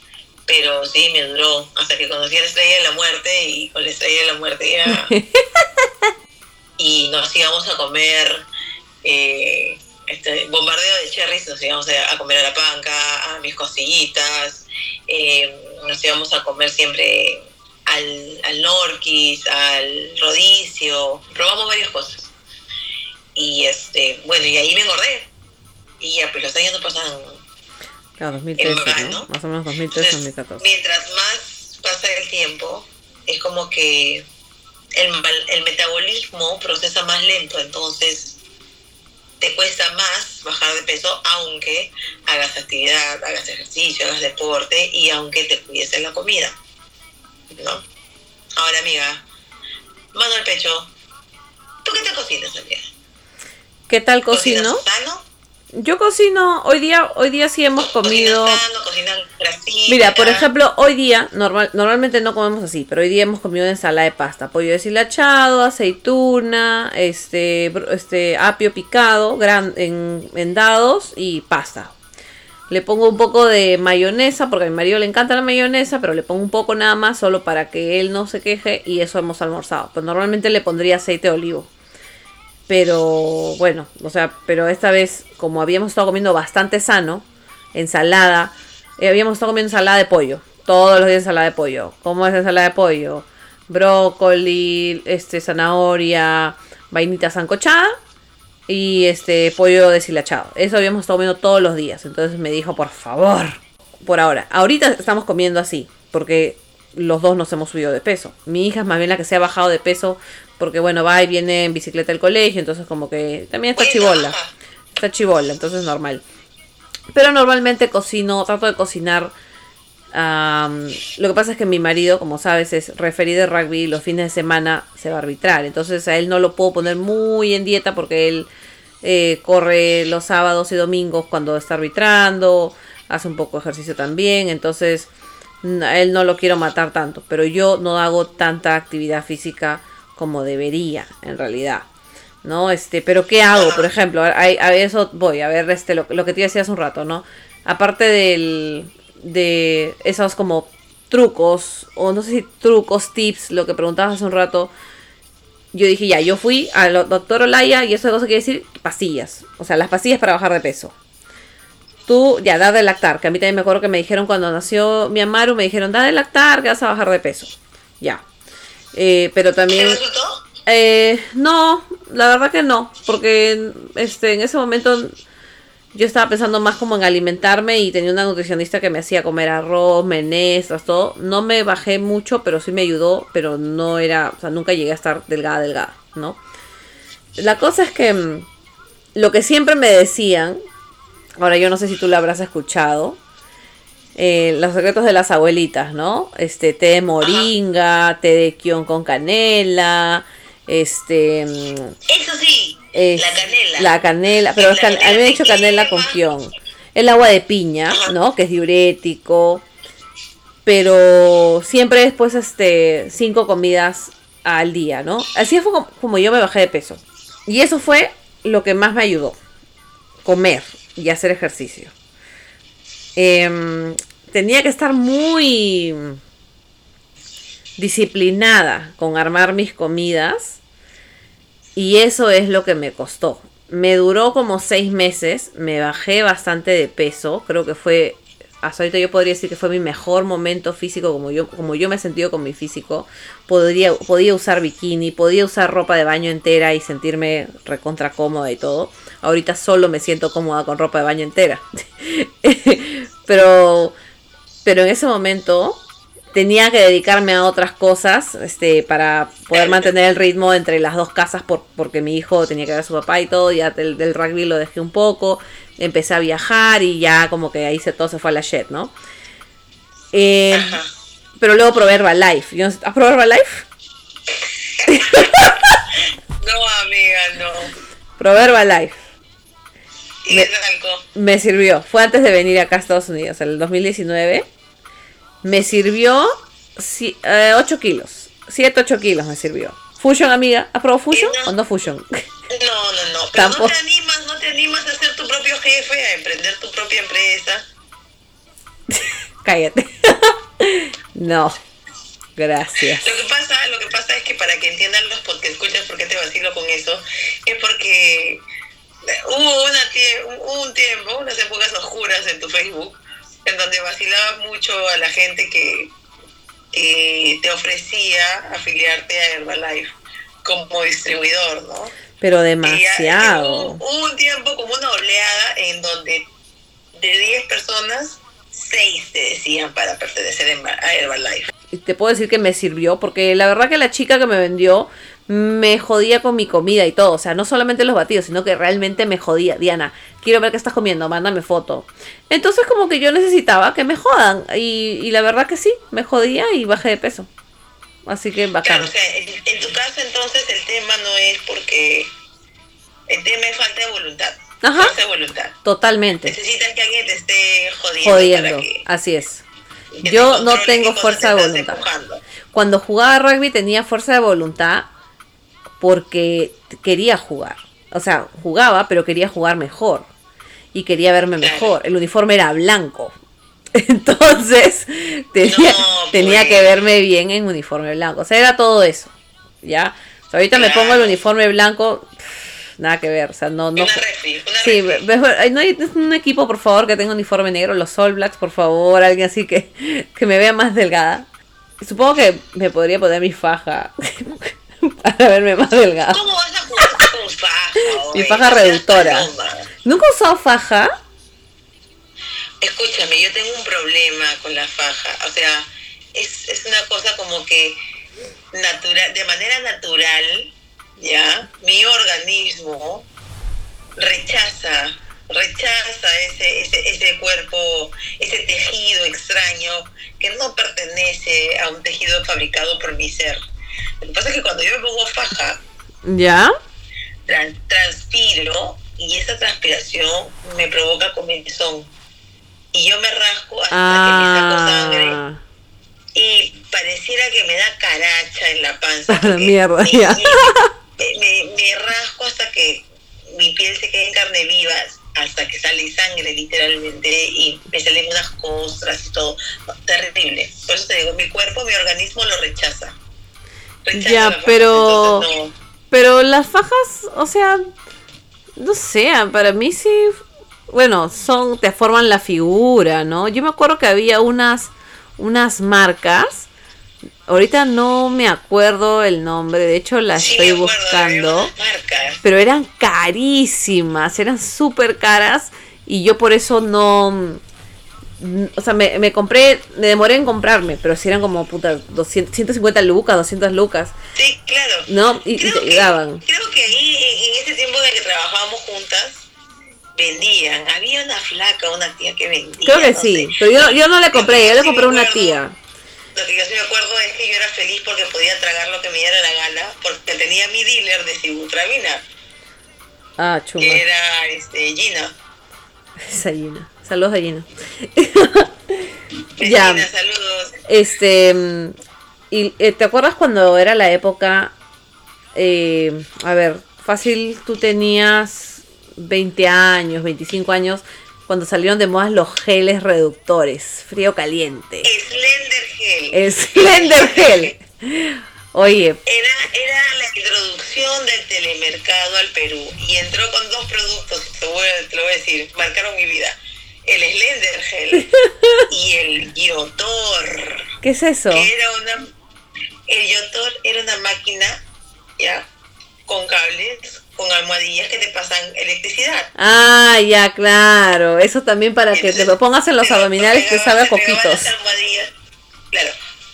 S2: pero sí, me duró hasta que conocí a la estrella de la muerte y con la estrella de la muerte ya... y nos íbamos a comer eh, este bombardeo de cherries, nos íbamos a, comer a la panca, a mis cosillitas, eh, nos íbamos a comer siempre al, al norquis, al rodicio, probamos varias cosas. Y este, bueno, y ahí me engordé. Y ya, pues los años no pasan
S1: 2013, ¿no? Más o menos 2013, 2014.
S2: Mientras más pasa el tiempo, es como que el, el metabolismo procesa más lento, entonces te cuesta más bajar de peso aunque hagas actividad, hagas ejercicio, hagas deporte y aunque te cuides en la comida. ¿No? Ahora, amiga, mano al pecho. ¿Tú qué te cocinas, amiga?
S1: ¿Qué tal cocino? Yo cocino, hoy día, hoy día sí hemos comido. Mira, por ejemplo, hoy día, normal, normalmente no comemos así, pero hoy día hemos comido ensalada de pasta, pollo deshilachado, aceituna, este, este apio picado, gran, en, en dados y pasta. Le pongo un poco de mayonesa, porque a mi marido le encanta la mayonesa, pero le pongo un poco nada más, solo para que él no se queje, y eso hemos almorzado. Pues normalmente le pondría aceite de olivo. Pero bueno, o sea, pero esta vez, como habíamos estado comiendo bastante sano, ensalada, eh, habíamos estado comiendo ensalada de pollo. Todos los días ensalada de pollo. ¿Cómo es ensalada de pollo? brócoli, este, zanahoria, vainita sancochada y este pollo deshilachado. Eso habíamos estado comiendo todos los días. Entonces me dijo, por favor, por ahora. Ahorita estamos comiendo así, porque los dos nos hemos subido de peso. Mi hija es más bien la que se ha bajado de peso, porque bueno, va y viene en bicicleta al colegio, entonces como que también está chivola. Está chivola, entonces normal. Pero normalmente cocino, trato de cocinar. lo que pasa es que mi marido, como sabes, es referido de rugby y los fines de semana se va a arbitrar. Entonces a él no lo puedo poner muy en dieta porque él eh, corre los sábados y domingos cuando está arbitrando, hace un poco de ejercicio también. Entonces a él no lo quiero matar tanto, pero yo no hago tanta actividad física como debería en realidad. ¿no? Este, pero ¿qué hago? Por ejemplo, a, a eso voy, a ver este, lo, lo que te decía hace un rato, ¿no? Aparte del, de esos como trucos, o no sé si trucos, tips, lo que preguntabas hace un rato, yo dije, ya, yo fui al doctor Olaya y eso cosa quiere decir pastillas, o sea, las pastillas para bajar de peso. Tú, ya, da de lactar, que a mí también me acuerdo que me dijeron cuando nació mi Amaru, me dijeron, da de lactar, que vas a bajar de peso. Ya. Eh, pero también... Eh, no, la verdad que no, porque este, en ese momento yo estaba pensando más como en alimentarme y tenía una nutricionista que me hacía comer arroz, menestras, todo. No me bajé mucho, pero sí me ayudó, pero no era, o sea, nunca llegué a estar delgada, delgada, ¿no? La cosa es que mm, lo que siempre me decían, ahora yo no sé si tú lo habrás escuchado, eh, los secretos de las abuelitas, ¿no? Este té de moringa, té de kion con canela, este.
S2: Eso sí, la canela.
S1: La canela, pero a mí me han dicho canela con kion. El agua de piña, ¿no? Que es diurético. Pero siempre después, este, cinco comidas al día, ¿no? Así fue como, yo me bajé de peso. Y eso fue lo que más me ayudó. Comer y hacer ejercicio. Em, tenía que estar muy disciplinada con armar mis comidas y eso es lo que me costó. Me duró como seis meses, me bajé bastante de peso, creo que fue, hasta ahorita yo podría decir que fue mi mejor momento físico, como yo, como yo me he sentido con mi físico. Podría, podía usar bikini, podía usar ropa de baño entera y sentirme recontra cómoda y todo. Ahorita solo me siento cómoda con ropa de baño entera. pero, pero en ese momento tenía que dedicarme a otras cosas este, para poder mantener el ritmo entre las dos casas por, porque mi hijo tenía que ver a su papá y todo, ya del, del, rugby lo dejé un poco, empecé a viajar y ya como que ahí se, todo se fue a la shit, ¿no? Eh, pero luego probé Herbalife. ¿Has probado Herbalife?
S2: no, amiga, no.
S1: Probé Herbalife. Me, me sirvió. Fue antes de venir acá a Estados Unidos, en el 2019 me sirvió 8 eh, kilos. 7, 8 kilos me sirvió. Fusion, amiga. ¿Has probado Fusion o no Fusion?
S2: No, no, no. Pero no te animas, no te animas a ser tu propio jefe, a emprender tu propia empresa.
S1: Cállate. no. Gracias.
S2: Lo que pasa, lo que pasa es que para que entiendan los porque escuchas por qué te vacilo con eso, es porque hubo una un tiempo, unas épocas oscuras en tu Facebook, en donde vacilaba mucho a la gente que, te ofrecía afiliarte a Herbalife como distribuidor, ¿no?
S1: Pero demasiado.
S2: Hubo, un tiempo como una oleada en donde de 10 personas, 6 te decían para pertenecer a Herbalife.
S1: Te puedo decir que me sirvió, porque la verdad que la chica que me vendió me jodía con mi comida y todo. O sea, no solamente los batidos, sino que realmente me jodía. Diana, quiero ver qué estás comiendo, mándame foto. Entonces como que yo necesitaba que me jodan. Y, la verdad que sí, me jodía y bajé de peso. Así que bacán.
S2: Claro, o sea, en, tu caso entonces el tema no es porque el tema es falta de voluntad. Ajá. Falta de voluntad.
S1: Totalmente.
S2: Necesitas que alguien te esté jodiendo.
S1: Jodiendo, así es. Yo no tengo fuerza de voluntad. Cuando jugaba rugby tenía fuerza de voluntad porque quería jugar. O sea, jugaba, pero quería jugar mejor. Y quería verme mejor. El uniforme era blanco. Entonces, tenía, tenía pues. que verme bien en uniforme blanco. O sea, era todo eso. ¿Ya? ahorita me pongo el uniforme blanco. nada que ver, o sea, no, no. sí, no hay un equipo, por favor, que tenga uniforme negro, los All Blacks, por favor, alguien así que, que me vea más delgada. Supongo que me podría poner mi faja para verme más delgada.
S2: ¿Cómo vas a jugar con faja?
S1: Mi faja reductora. ¿Nunca has usado faja?
S2: Escúchame, yo tengo un problema con la faja. O sea, es, es una cosa como que natural, de manera natural, ¿ya? Mi organismo rechaza, rechaza ese, ese, ese cuerpo, ese tejido extraño que no pertenece a un tejido fabricado por mi ser. Lo que pasa es que cuando yo me pongo faja,
S1: ¿Ya?
S2: tran- transpiro y esa transpiración me provoca comezón. Y yo me rasco hasta que me saco sangre
S1: Ah.
S2: y pareciera que me da caracha en la panza.
S1: La mierda,
S2: me,
S1: ya.
S2: me- me- me rasco hasta que mi piel se quede en carne viva, hasta que sale sangre literalmente y me salen unas costras y todo. Terrible. Por eso te digo, mi cuerpo, mi organismo lo rechaza.
S1: Ya,
S2: la
S1: pero-
S2: no.
S1: Pero las fajas, o sea, no sé, para mí sí, bueno, son, te forman la figura, ¿no? Yo me acuerdo que había unas, unas marcas, ahorita no me acuerdo el nombre, de hecho la
S2: Sí,
S1: estoy
S2: acuerdo,
S1: buscando, pero eran carísimas, eran súper caras y yo por eso no... O sea, me, me compré, me demoré en comprarme, pero si eran como puta 200, 150 lucas, 200 lucas,
S2: Sí, claro.
S1: ¿no? Y, te
S2: que,
S1: daban.
S2: creo que ahí, en, ese tiempo el que trabajábamos juntas, vendían. Había una flaca, una tía que vendía.
S1: Creo que
S2: no
S1: sí,
S2: sé.
S1: pero yo, yo no le compré, yo le compré una tía.
S2: Lo que yo sí me acuerdo es que yo era feliz porque podía tragar lo que me diera la gana, porque tenía mi dealer de Sibutramina,
S1: Ah, chuma.
S2: que era este, Gina.
S1: Esa Gina. Saludos a Gina. Ya.
S2: Gina, saludos.
S1: Este. Y, eh, ¿Te acuerdas cuando era la época? eh, a ver, fácil, tú tenías 20 años, 25 años, cuando salieron de moda los geles reductores, frío caliente.
S2: Slender Gel.
S1: El Slender Gel. Oye,
S2: Era, era la introducción del telemercado al Perú y entró con dos productos, te, voy te lo voy a decir, marcaron mi vida. El Slender Gel y el Yotor,
S1: ¿qué es eso?
S2: que era una... El Yotor era una máquina, ya, con cables, con almohadillas que te pasan electricidad.
S1: Ah, ya, claro. Eso también para que te lo pongas en los
S2: te
S1: abdominales te sabe a coquitos.
S2: las almohadillas. Claro,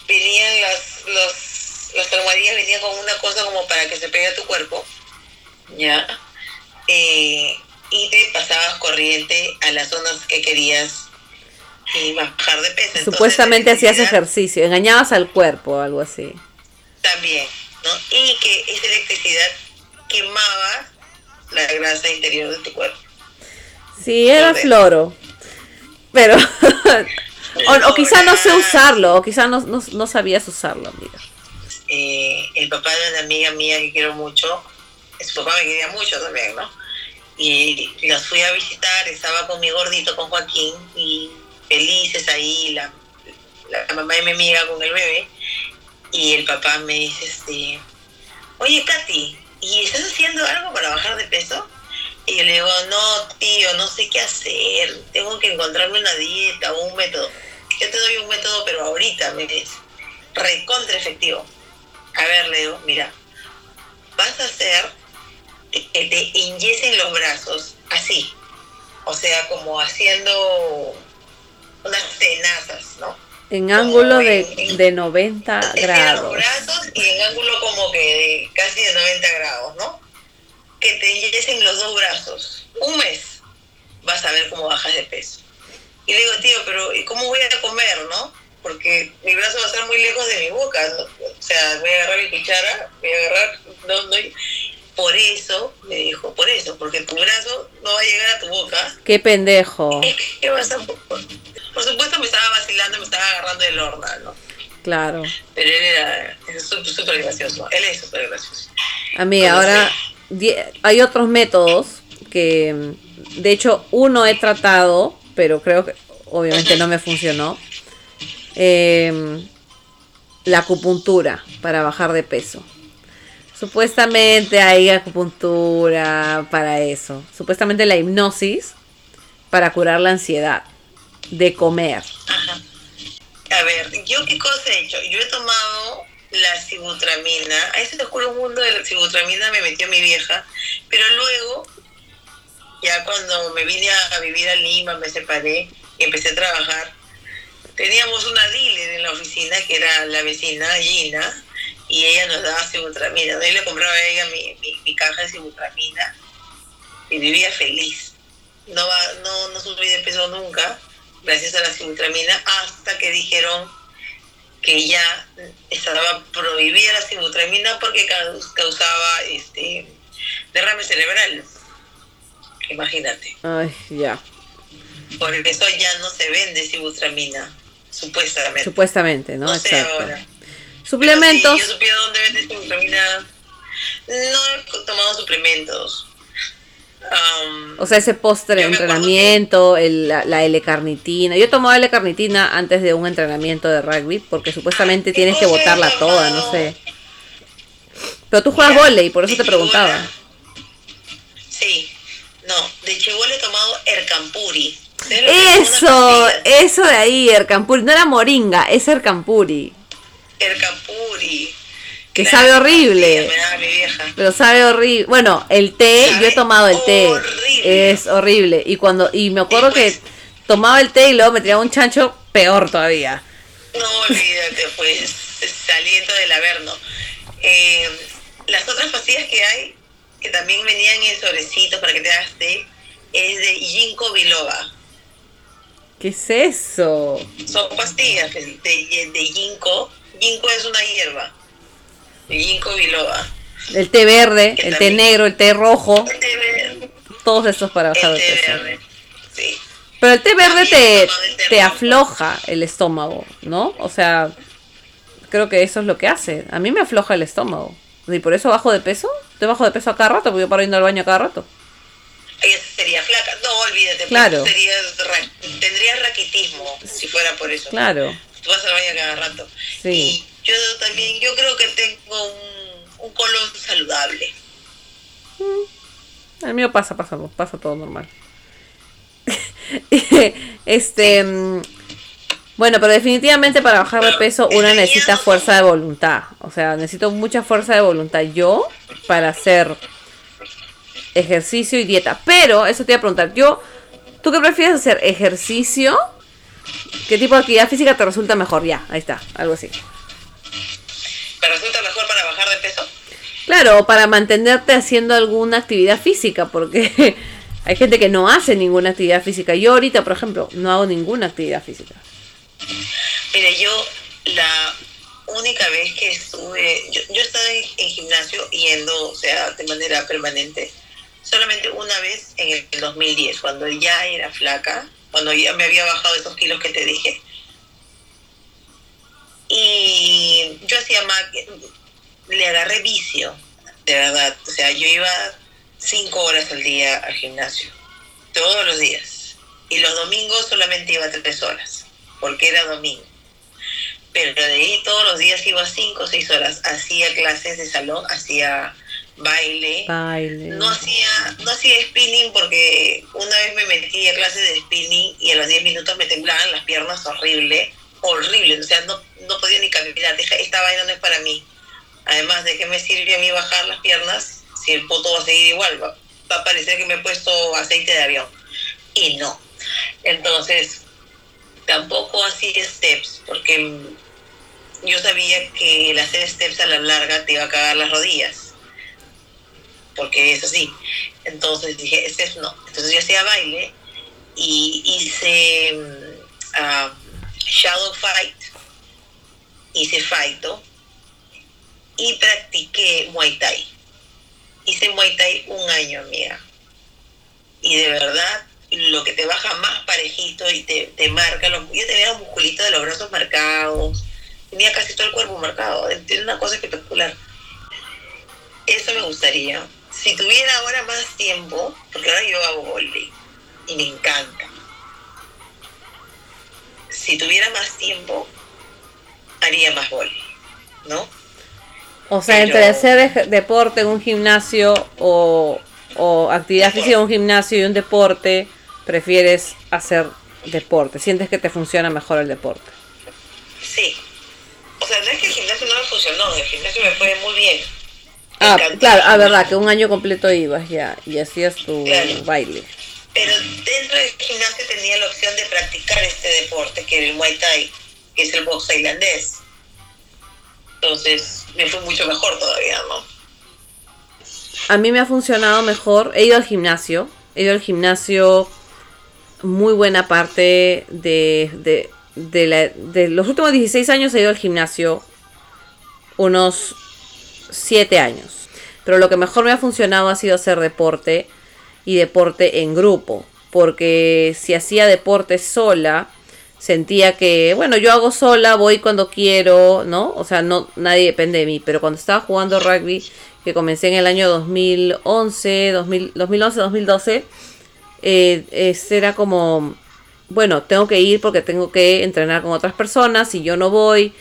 S2: venían las, los, las almohadillas venían con una cosa como para que se pegue a tu cuerpo, ¿ya? Eh, y te pasabas corriente a las zonas que querías y bajar de peso.
S1: Supuestamente hacías ejercicio, engañabas al cuerpo o algo así.
S2: También, ¿no? Y que esa electricidad quemaba la grasa interior de tu cuerpo.
S1: Sí, era floro. Pero. o, o quizá no sé usarlo, o quizá no, no, no sabías usarlo, amiga.
S2: eh, el papá de una amiga mía que quiero mucho, su papá me quería mucho también, ¿no? Y los fui a visitar, estaba con mi gordito, con Joaquín, y felices ahí, la, la mamá de mi amiga con el bebé, y el papá me dice, este, oye Katy, ¿y estás haciendo algo para bajar de peso? Y yo le digo, no, tío, no sé qué hacer, tengo que encontrarme una dieta un método. Yo te doy un método, pero ahorita, me dice, recontra efectivo. A ver, Leo, mira, vas a hacer que te inyecen los brazos así, o sea, como haciendo unas tenazas, ¿no?
S1: En ángulo de, de 90
S2: Te tiran los
S1: grados.
S2: brazos y en ángulo como que de casi de 90 grados, ¿no? Que te inyecen los dos brazos. Un mes vas a ver cómo bajas de peso. Y le digo, tío, pero ¿y cómo voy a comer, no? Porque mi brazo va a estar muy lejos de mi boca. ¿no? O sea, voy a agarrar mi cuchara, voy a agarrar... No, no, por eso, me dijo, por eso, porque tu brazo no va a llegar a tu boca.
S1: Qué pendejo.
S2: Vas a... Por supuesto me estaba vacilando, me estaba agarrando el horno, ¿no?
S1: Claro.
S2: Pero él era súper gracioso. Él es súper gracioso.
S1: Amiga, ahora die- hay otros métodos que, de hecho, uno he tratado, pero creo que obviamente no me funcionó. Em, la acupuntura para bajar de peso. Supuestamente hay acupuntura para eso. Supuestamente la hipnosis para curar la ansiedad de comer.
S2: Ajá. A ver, yo qué cosa he hecho. Yo he tomado la sibutramina. A ese oscuro mundo de la sibutramina me metió mi vieja. Pero luego, ya cuando me vine a vivir a Lima, me separé y empecé a trabajar, teníamos una dealer en la oficina que era la vecina Gina y ella nos daba sibutramina. Yo le compraba a ella mi, mi, caja de sibutramina y vivía feliz. No, va, no, no subí de peso nunca gracias a la sibutramina hasta que dijeron que ya estaba prohibida la sibutramina porque causaba este derrame cerebral. Imagínate.
S1: Ay, ya.
S2: Por eso ya no se vende sibutramina, supuestamente.
S1: Supuestamente, ¿no?
S2: No sé ahora.
S1: Suplementos.
S2: yo supiera dónde vende sibutramina. No he tomado suplementos.
S1: o sea, ese postre entrenamiento, la, L-carnitina. Yo tomaba L-carnitina antes de un entrenamiento de rugby porque supuestamente tienes que botarla toda, no sé. Pero tú juegas volei, por eso te preguntaba.
S2: Sí, no, de chihuahua he tomado Ercampuri.
S1: Eso, eso de ahí, Ercampuri. No era moringa, es Ercampuri.
S2: Ercampuri.
S1: Que sabe horrible. Pero sabe horrible. Bueno, el té, yo he tomado el té. Es horrible. Y cuando y me acuerdo que tomaba el té y luego me tiraba un chancho peor todavía.
S2: No olvídate, pues, saliendo del averno. Eh, las otras pastillas que hay, que también venían en sobrecitos para que te hagas té, es de ginkgo biloba.
S1: ¿Qué es eso?
S2: Son pastillas de, de, de ginkgo. Ginkgo es una hierba. Ginkgo biloba.
S1: El té verde, el té negro, el té rojo. El té verde. Todos estos para bajar el peso. Verde. Sí. Pero el té verde te, te afloja el estómago, ¿no? O sea, creo que eso es lo que hace. A mí me afloja el estómago. ¿Y por eso bajo de peso? ¿Te bajo de peso a cada rato? Porque yo paro yendo al baño a cada rato.
S2: Ella sería flaca. No, olvídate. Claro. tendrías raquitismo si fuera por eso.
S1: Claro.
S2: Tú vas al baño cada rato. Sí. Y yo también, yo creo que tengo un, un colon saludable.
S1: Mm. El mío pasa, pasa, pasa todo normal. este... Mm, bueno, pero definitivamente para bajar de peso una necesita fuerza de voluntad. O sea, necesito mucha fuerza de voluntad yo para hacer ejercicio y dieta. Pero, eso te iba a preguntar, yo, ¿tú qué prefieres hacer? ¿Ejercicio? ¿Qué tipo de actividad física te resulta mejor? Ya, ahí está, algo así.
S2: ¿Te resulta mejor para bajar de peso?
S1: Claro, para mantenerte haciendo alguna actividad física, porque hay gente que no hace ninguna actividad física. Yo ahorita, por ejemplo, no hago ninguna actividad física.
S2: Mire, yo la única vez que estuve, yo, yo estaba en, gimnasio yendo, o sea, de manera permanente, solamente una vez en el 2010, cuando ya era flaca, cuando ya me había bajado esos kilos que te dije. Y yo hacía más, le agarré vicio, de verdad. O sea, yo iba cinco horas al día al gimnasio, todos los días. Y los domingos solamente iba tres horas porque era domingo. Pero de ahí todos los días iba cinco o seis horas. Hacía clases de salón, hacía baile. No hacía, no hacía spinning porque una vez me metí a clases de spinning y a los diez minutos me temblaban las piernas horrible, horrible. O sea, no, no podía ni caminar. Esta vaina no es para mí. Además de que me sirve a mí bajar las piernas si el poto va a seguir igual. Va, va a parecer que me he puesto aceite de avión. Y no. Entonces, tampoco hacía steps, porque yo sabía que el hacer steps a la larga te iba a cagar las rodillas. Porque es así. Entonces dije, steps no. Entonces yo hacía baile y hice uh, shadow fight, hice fighto y practiqué muay thai. Hice muay thai un año, amiga. Y de verdad lo que te baja más parejito y te, te marca. Los, yo tenía los musculitos de los brazos marcados, tenía casi todo el cuerpo marcado. Tiene una cosa espectacular. Eso me gustaría. Si tuviera ahora más tiempo, porque ahora yo hago volley y me encanta. Si tuviera más tiempo, haría más volley, ¿no?
S1: O sea, entre hacer deporte en un gimnasio o, o actividad física en un gimnasio y un deporte, prefieres hacer deporte, sientes que te funciona mejor el deporte.
S2: Sí. O sea, no es que el gimnasio no me funcionó, el gimnasio me fue muy bien.
S1: Ah, claro, ah, verdad, que un año completo ibas ya y hacías tu
S2: Claro.
S1: baile.
S2: Pero dentro del gimnasio tenía la opción de practicar este deporte, que era el Muay Thai, que es el box tailandés. Entonces, me fue mucho mejor todavía, ¿no?
S1: A mí me ha funcionado mejor. He ido al gimnasio. He ido al gimnasio muy buena parte de, de, de, la- de los últimos 16 años he ido al gimnasio unos 7 años. Pero lo que mejor me ha funcionado ha sido hacer deporte y deporte en grupo. Porque si hacía deporte sola, sentía que, bueno, yo hago sola, voy cuando quiero, ¿no? O sea, no nadie depende de mí. Pero cuando estaba jugando rugby, que comencé en el año 2011, 2000, 2011, 2012, eh, era como, bueno, tengo que ir porque tengo que entrenar con otras personas. Si yo no voy,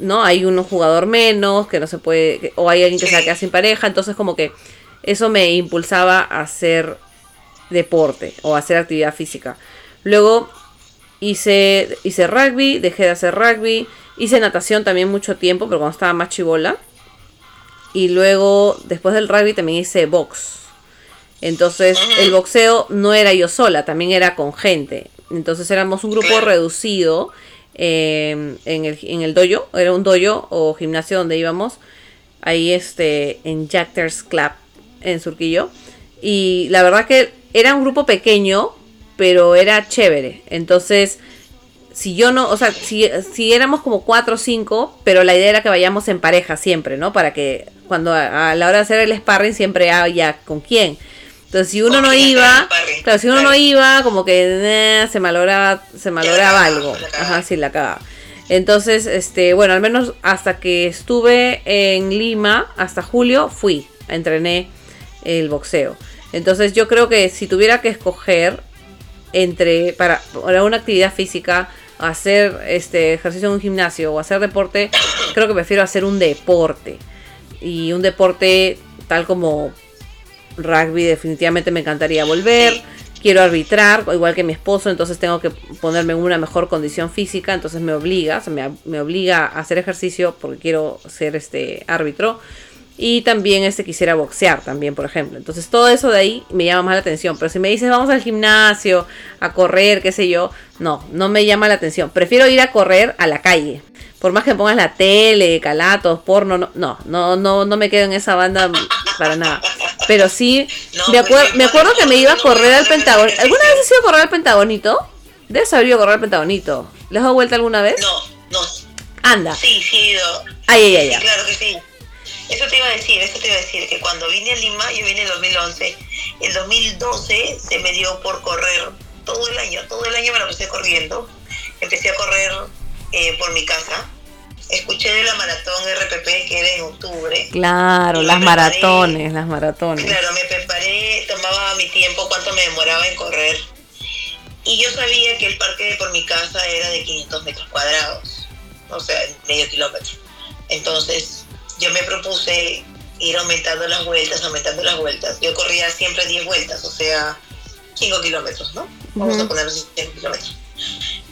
S1: ¿no? Hay un jugador menos que no se puede, que- o hay alguien que se va a quedar sin pareja. Entonces, como que eso me impulsaba a hacer deporte o a hacer actividad física. Luego hice, hice rugby, dejé de hacer rugby, hice natación también mucho tiempo, pero cuando estaba más chivola. Y luego, después del rugby, también hice box. Entonces, el boxeo no era yo sola, también era con gente. Entonces, éramos un grupo reducido eh, en, el, en el dojo. Era un dojo o gimnasio donde íbamos. Ahí, este, en Jacters Club, en Surquillo. Y la verdad que era un grupo pequeño, pero era chévere. Entonces, si yo no, o sea, si, si éramos como cuatro o cinco, pero la idea era que vayamos en pareja siempre, ¿no? Para que cuando a, a la hora de hacer el sparring siempre haya con quién. Entonces, si uno no iba, claro, si uno no iba, como que eh, se malograba, se malograba algo. Ajá, sí, la cagaba. Entonces, este, bueno, al menos hasta que estuve en Lima, hasta julio, fui, entrené el boxeo. Entonces, yo creo que si tuviera que escoger entre para, para una actividad física, hacer este ejercicio en un gimnasio o hacer deporte, creo que prefiero hacer un deporte. Y un deporte tal como rugby definitivamente me encantaría volver. Quiero arbitrar, igual que mi esposo, entonces tengo que ponerme en una mejor condición física, entonces me obliga, o sea, me, obliga a hacer ejercicio porque quiero ser este árbitro. Y también este quisiera boxear también, por ejemplo. Entonces todo eso de ahí me llama más la atención. Pero si me dices vamos al gimnasio, a correr, qué sé yo, no, no me llama la atención. Prefiero ir a correr a la calle. Por más que pongas la tele, calatos, porno, no, no, no, no, no me quedo en esa banda para nada. Pero sí,
S2: No,
S1: me,
S2: pues,
S1: acuer- me acuerdo que me iba a correr al
S2: no,
S1: Pentágono.
S2: no, no,
S1: ¿Alguna vez has ido a correr al Pentagonito? Debes haber ido a correr al Pentagonito. ¿Les has dado vuelta alguna vez?
S2: No, no.
S1: Anda.
S2: Sí, sí he ido.
S1: Ay, ay, ay,
S2: Sí,
S1: ay.
S2: claro que sí. Eso te iba a decir, eso te iba a decir, que cuando vine a Lima, yo vine en 2011, el 2012 se me dio por correr todo el año, todo el año me lo empecé corriendo. Empecé a correr eh, por mi casa. Escuché de la maratón RPP que era en octubre.
S1: Claro, las
S2: preparé.
S1: maratones, las maratones.
S2: Claro, me preparé, tomaba mi tiempo, cuánto me demoraba en correr. Y yo sabía que el parque por mi casa era de 500 metros cuadrados, o sea, medio kilómetro. Entonces, yo me propuse ir aumentando las vueltas, aumentando las vueltas. Yo corría siempre 10 vueltas, o sea, 5 kilómetros, ¿no? Vamos
S1: Ujú.
S2: a poner 5 kilómetros.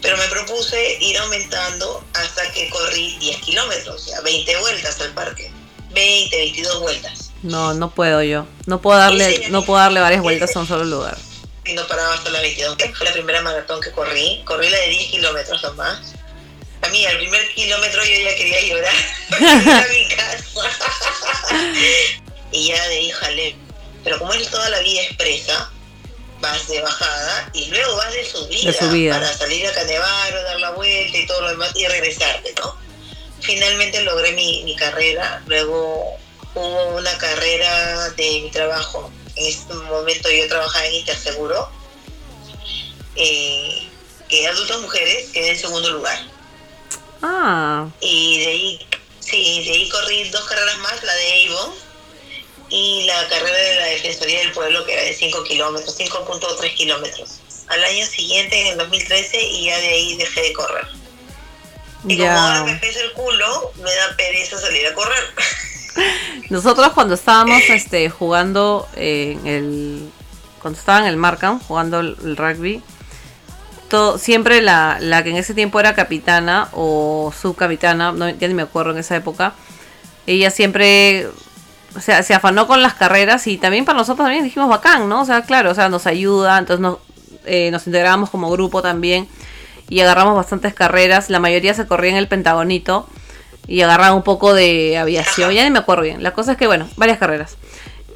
S2: Pero me propuse ir aumentando hasta que corrí 10 kilómetros, o sea, 20 vueltas al parque. 20, 22 vueltas.
S1: No, no puedo yo. No puedo darle, no puedo darle varias vueltas a un solo lugar.
S2: y no paraba hasta las 22. que Fue la primera maratón que corrí. Corrí la de 10 kilómetros nomás. A mí, al primer kilómetro yo ya quería llorar. A mi casa. y ya de ahí jalé. Pero como es toda la vía expresa, vas de bajada y luego vas de subida,
S1: De subida.
S2: para salir a Canevaro, dar la vuelta y todo lo demás y regresarte, ¿no? Finalmente logré mi, mi carrera. Luego hubo una carrera de mi trabajo. En este momento yo trabajaba en Interseguro. Eh, que adultas mujeres quedé en segundo lugar.
S1: Ah,
S2: Y de ahí, sí, de ahí corrí dos carreras más, la de Avon y la carrera de la Defensoría del Pueblo, que era de 5 kilómetros, 5.3 kilómetros. Al año siguiente, en el 2013, y ya de ahí dejé de correr. Y como ahora me
S1: ya.
S2: pesa el culo, me da pereza salir a correr.
S1: Nosotros cuando estábamos este jugando en el cuando estaba en el Markham jugando el, rugby to- siempre la, la que en ese tiempo era capitana o subcapitana, no, ya ni me acuerdo en esa época, ella siempre o sea, se afanó con las carreras y también para nosotros también dijimos bacán, ¿no? O sea, claro, o sea, nos ayuda, entonces nos, eh, nos integramos como grupo también y agarramos bastantes carreras, la mayoría se corría en el Pentagonito y agarraba un poco de aviación, ya ni me acuerdo bien, la cosa es que bueno, varias carreras.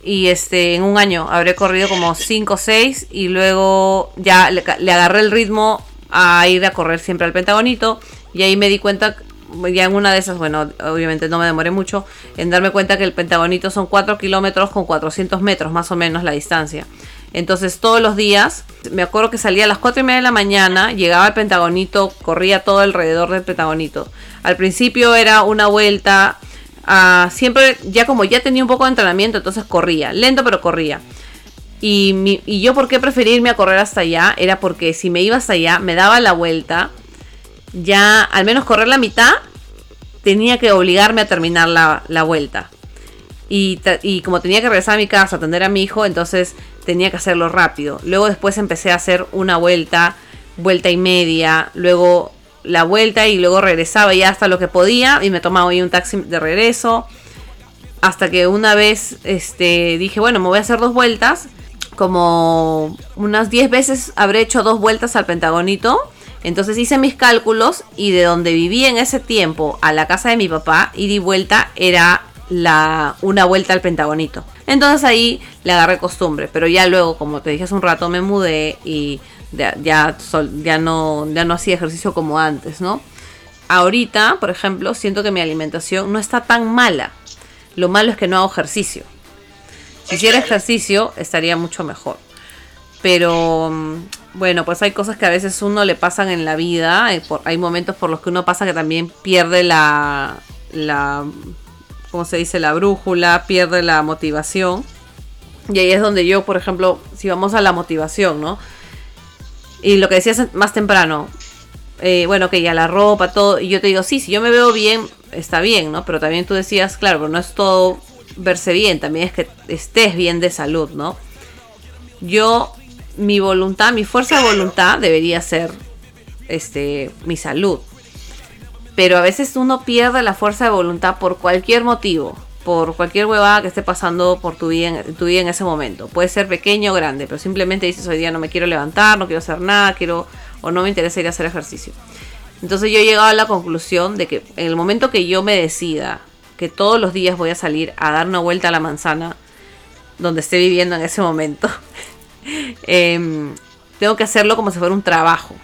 S1: Y este, en un año habré corrido como 5 o 6 y luego ya le, le agarré el ritmo a ir a correr siempre al Pentagonito y ahí me di cuenta, ya en una de esas, bueno, obviamente no me demoré mucho, en darme cuenta que el Pentagonito son 4 kilómetros con 400 metros más o menos la distancia. Entonces todos los días, me acuerdo que salía a las 4 y media de la mañana, llegaba al Pentagonito, corría todo alrededor del Pentagonito. Al principio era una vuelta, ah, siempre, ya como ya tenía un poco de entrenamiento, entonces corría, lento pero corría. Y, y yo por qué prefería irme a correr hasta allá, era porque si me iba hasta allá, me daba la vuelta, ya al menos correr la mitad, tenía que obligarme a terminar la, la vuelta. Y, y como tenía que regresar a mi casa atender a mi hijo, entonces tenía que hacerlo rápido. Luego después empecé a hacer una vuelta, vuelta y media, luego la vuelta y luego regresaba ya hasta lo que podía y me tomaba ahí un taxi de regreso. Hasta que una vez este, dije, bueno, me voy a hacer dos vueltas. Como unas 10 veces habré hecho dos vueltas al Pentagonito. Entonces hice mis cálculos y de donde vivía en ese tiempo a la casa de mi papá, ida y vuelta era la, una vuelta al Pentagonito. Entonces ahí le agarré costumbre, pero ya luego, como te dije hace un rato, me mudé y ya, ya, sol- ya no, ya no hacía ejercicio como antes, ¿no? Ahorita, por ejemplo, siento que mi alimentación no está tan mala. Lo malo es que no hago ejercicio. Si hiciera ejercicio, estaría mucho mejor. Pero mm, bueno, pues hay cosas que a veces uno le pasan en la vida. eh, hay momentos por los que uno pasa que también pierde la, la, ¿cómo se dice? La brújula, pierde la motivación. Y ahí es donde yo, por ejemplo, si vamos a la motivación, ¿no? Y lo que decías más temprano, eh, bueno, que ya la ropa, todo, y yo te digo, sí, si yo me veo bien, está bien, ¿no? Pero también tú decías, claro, pero no es todo verse bien, también es que estés bien de salud, ¿no? Yo, mi voluntad, mi fuerza de voluntad debería ser, este, mi salud. Pero a veces uno pierde la fuerza de voluntad por cualquier motivo, por cualquier huevada que esté pasando por tu vida, en tu vida en ese momento. Puede ser pequeño o grande, pero simplemente dices hoy día no me quiero levantar, no quiero hacer nada, quiero o no me interesa ir a hacer ejercicio. Entonces yo he llegado a la conclusión de que en el momento que yo me decida que todos los días voy a salir a dar una vuelta a la manzana donde esté viviendo en ese momento, em, tengo que hacerlo como si fuera un trabajo.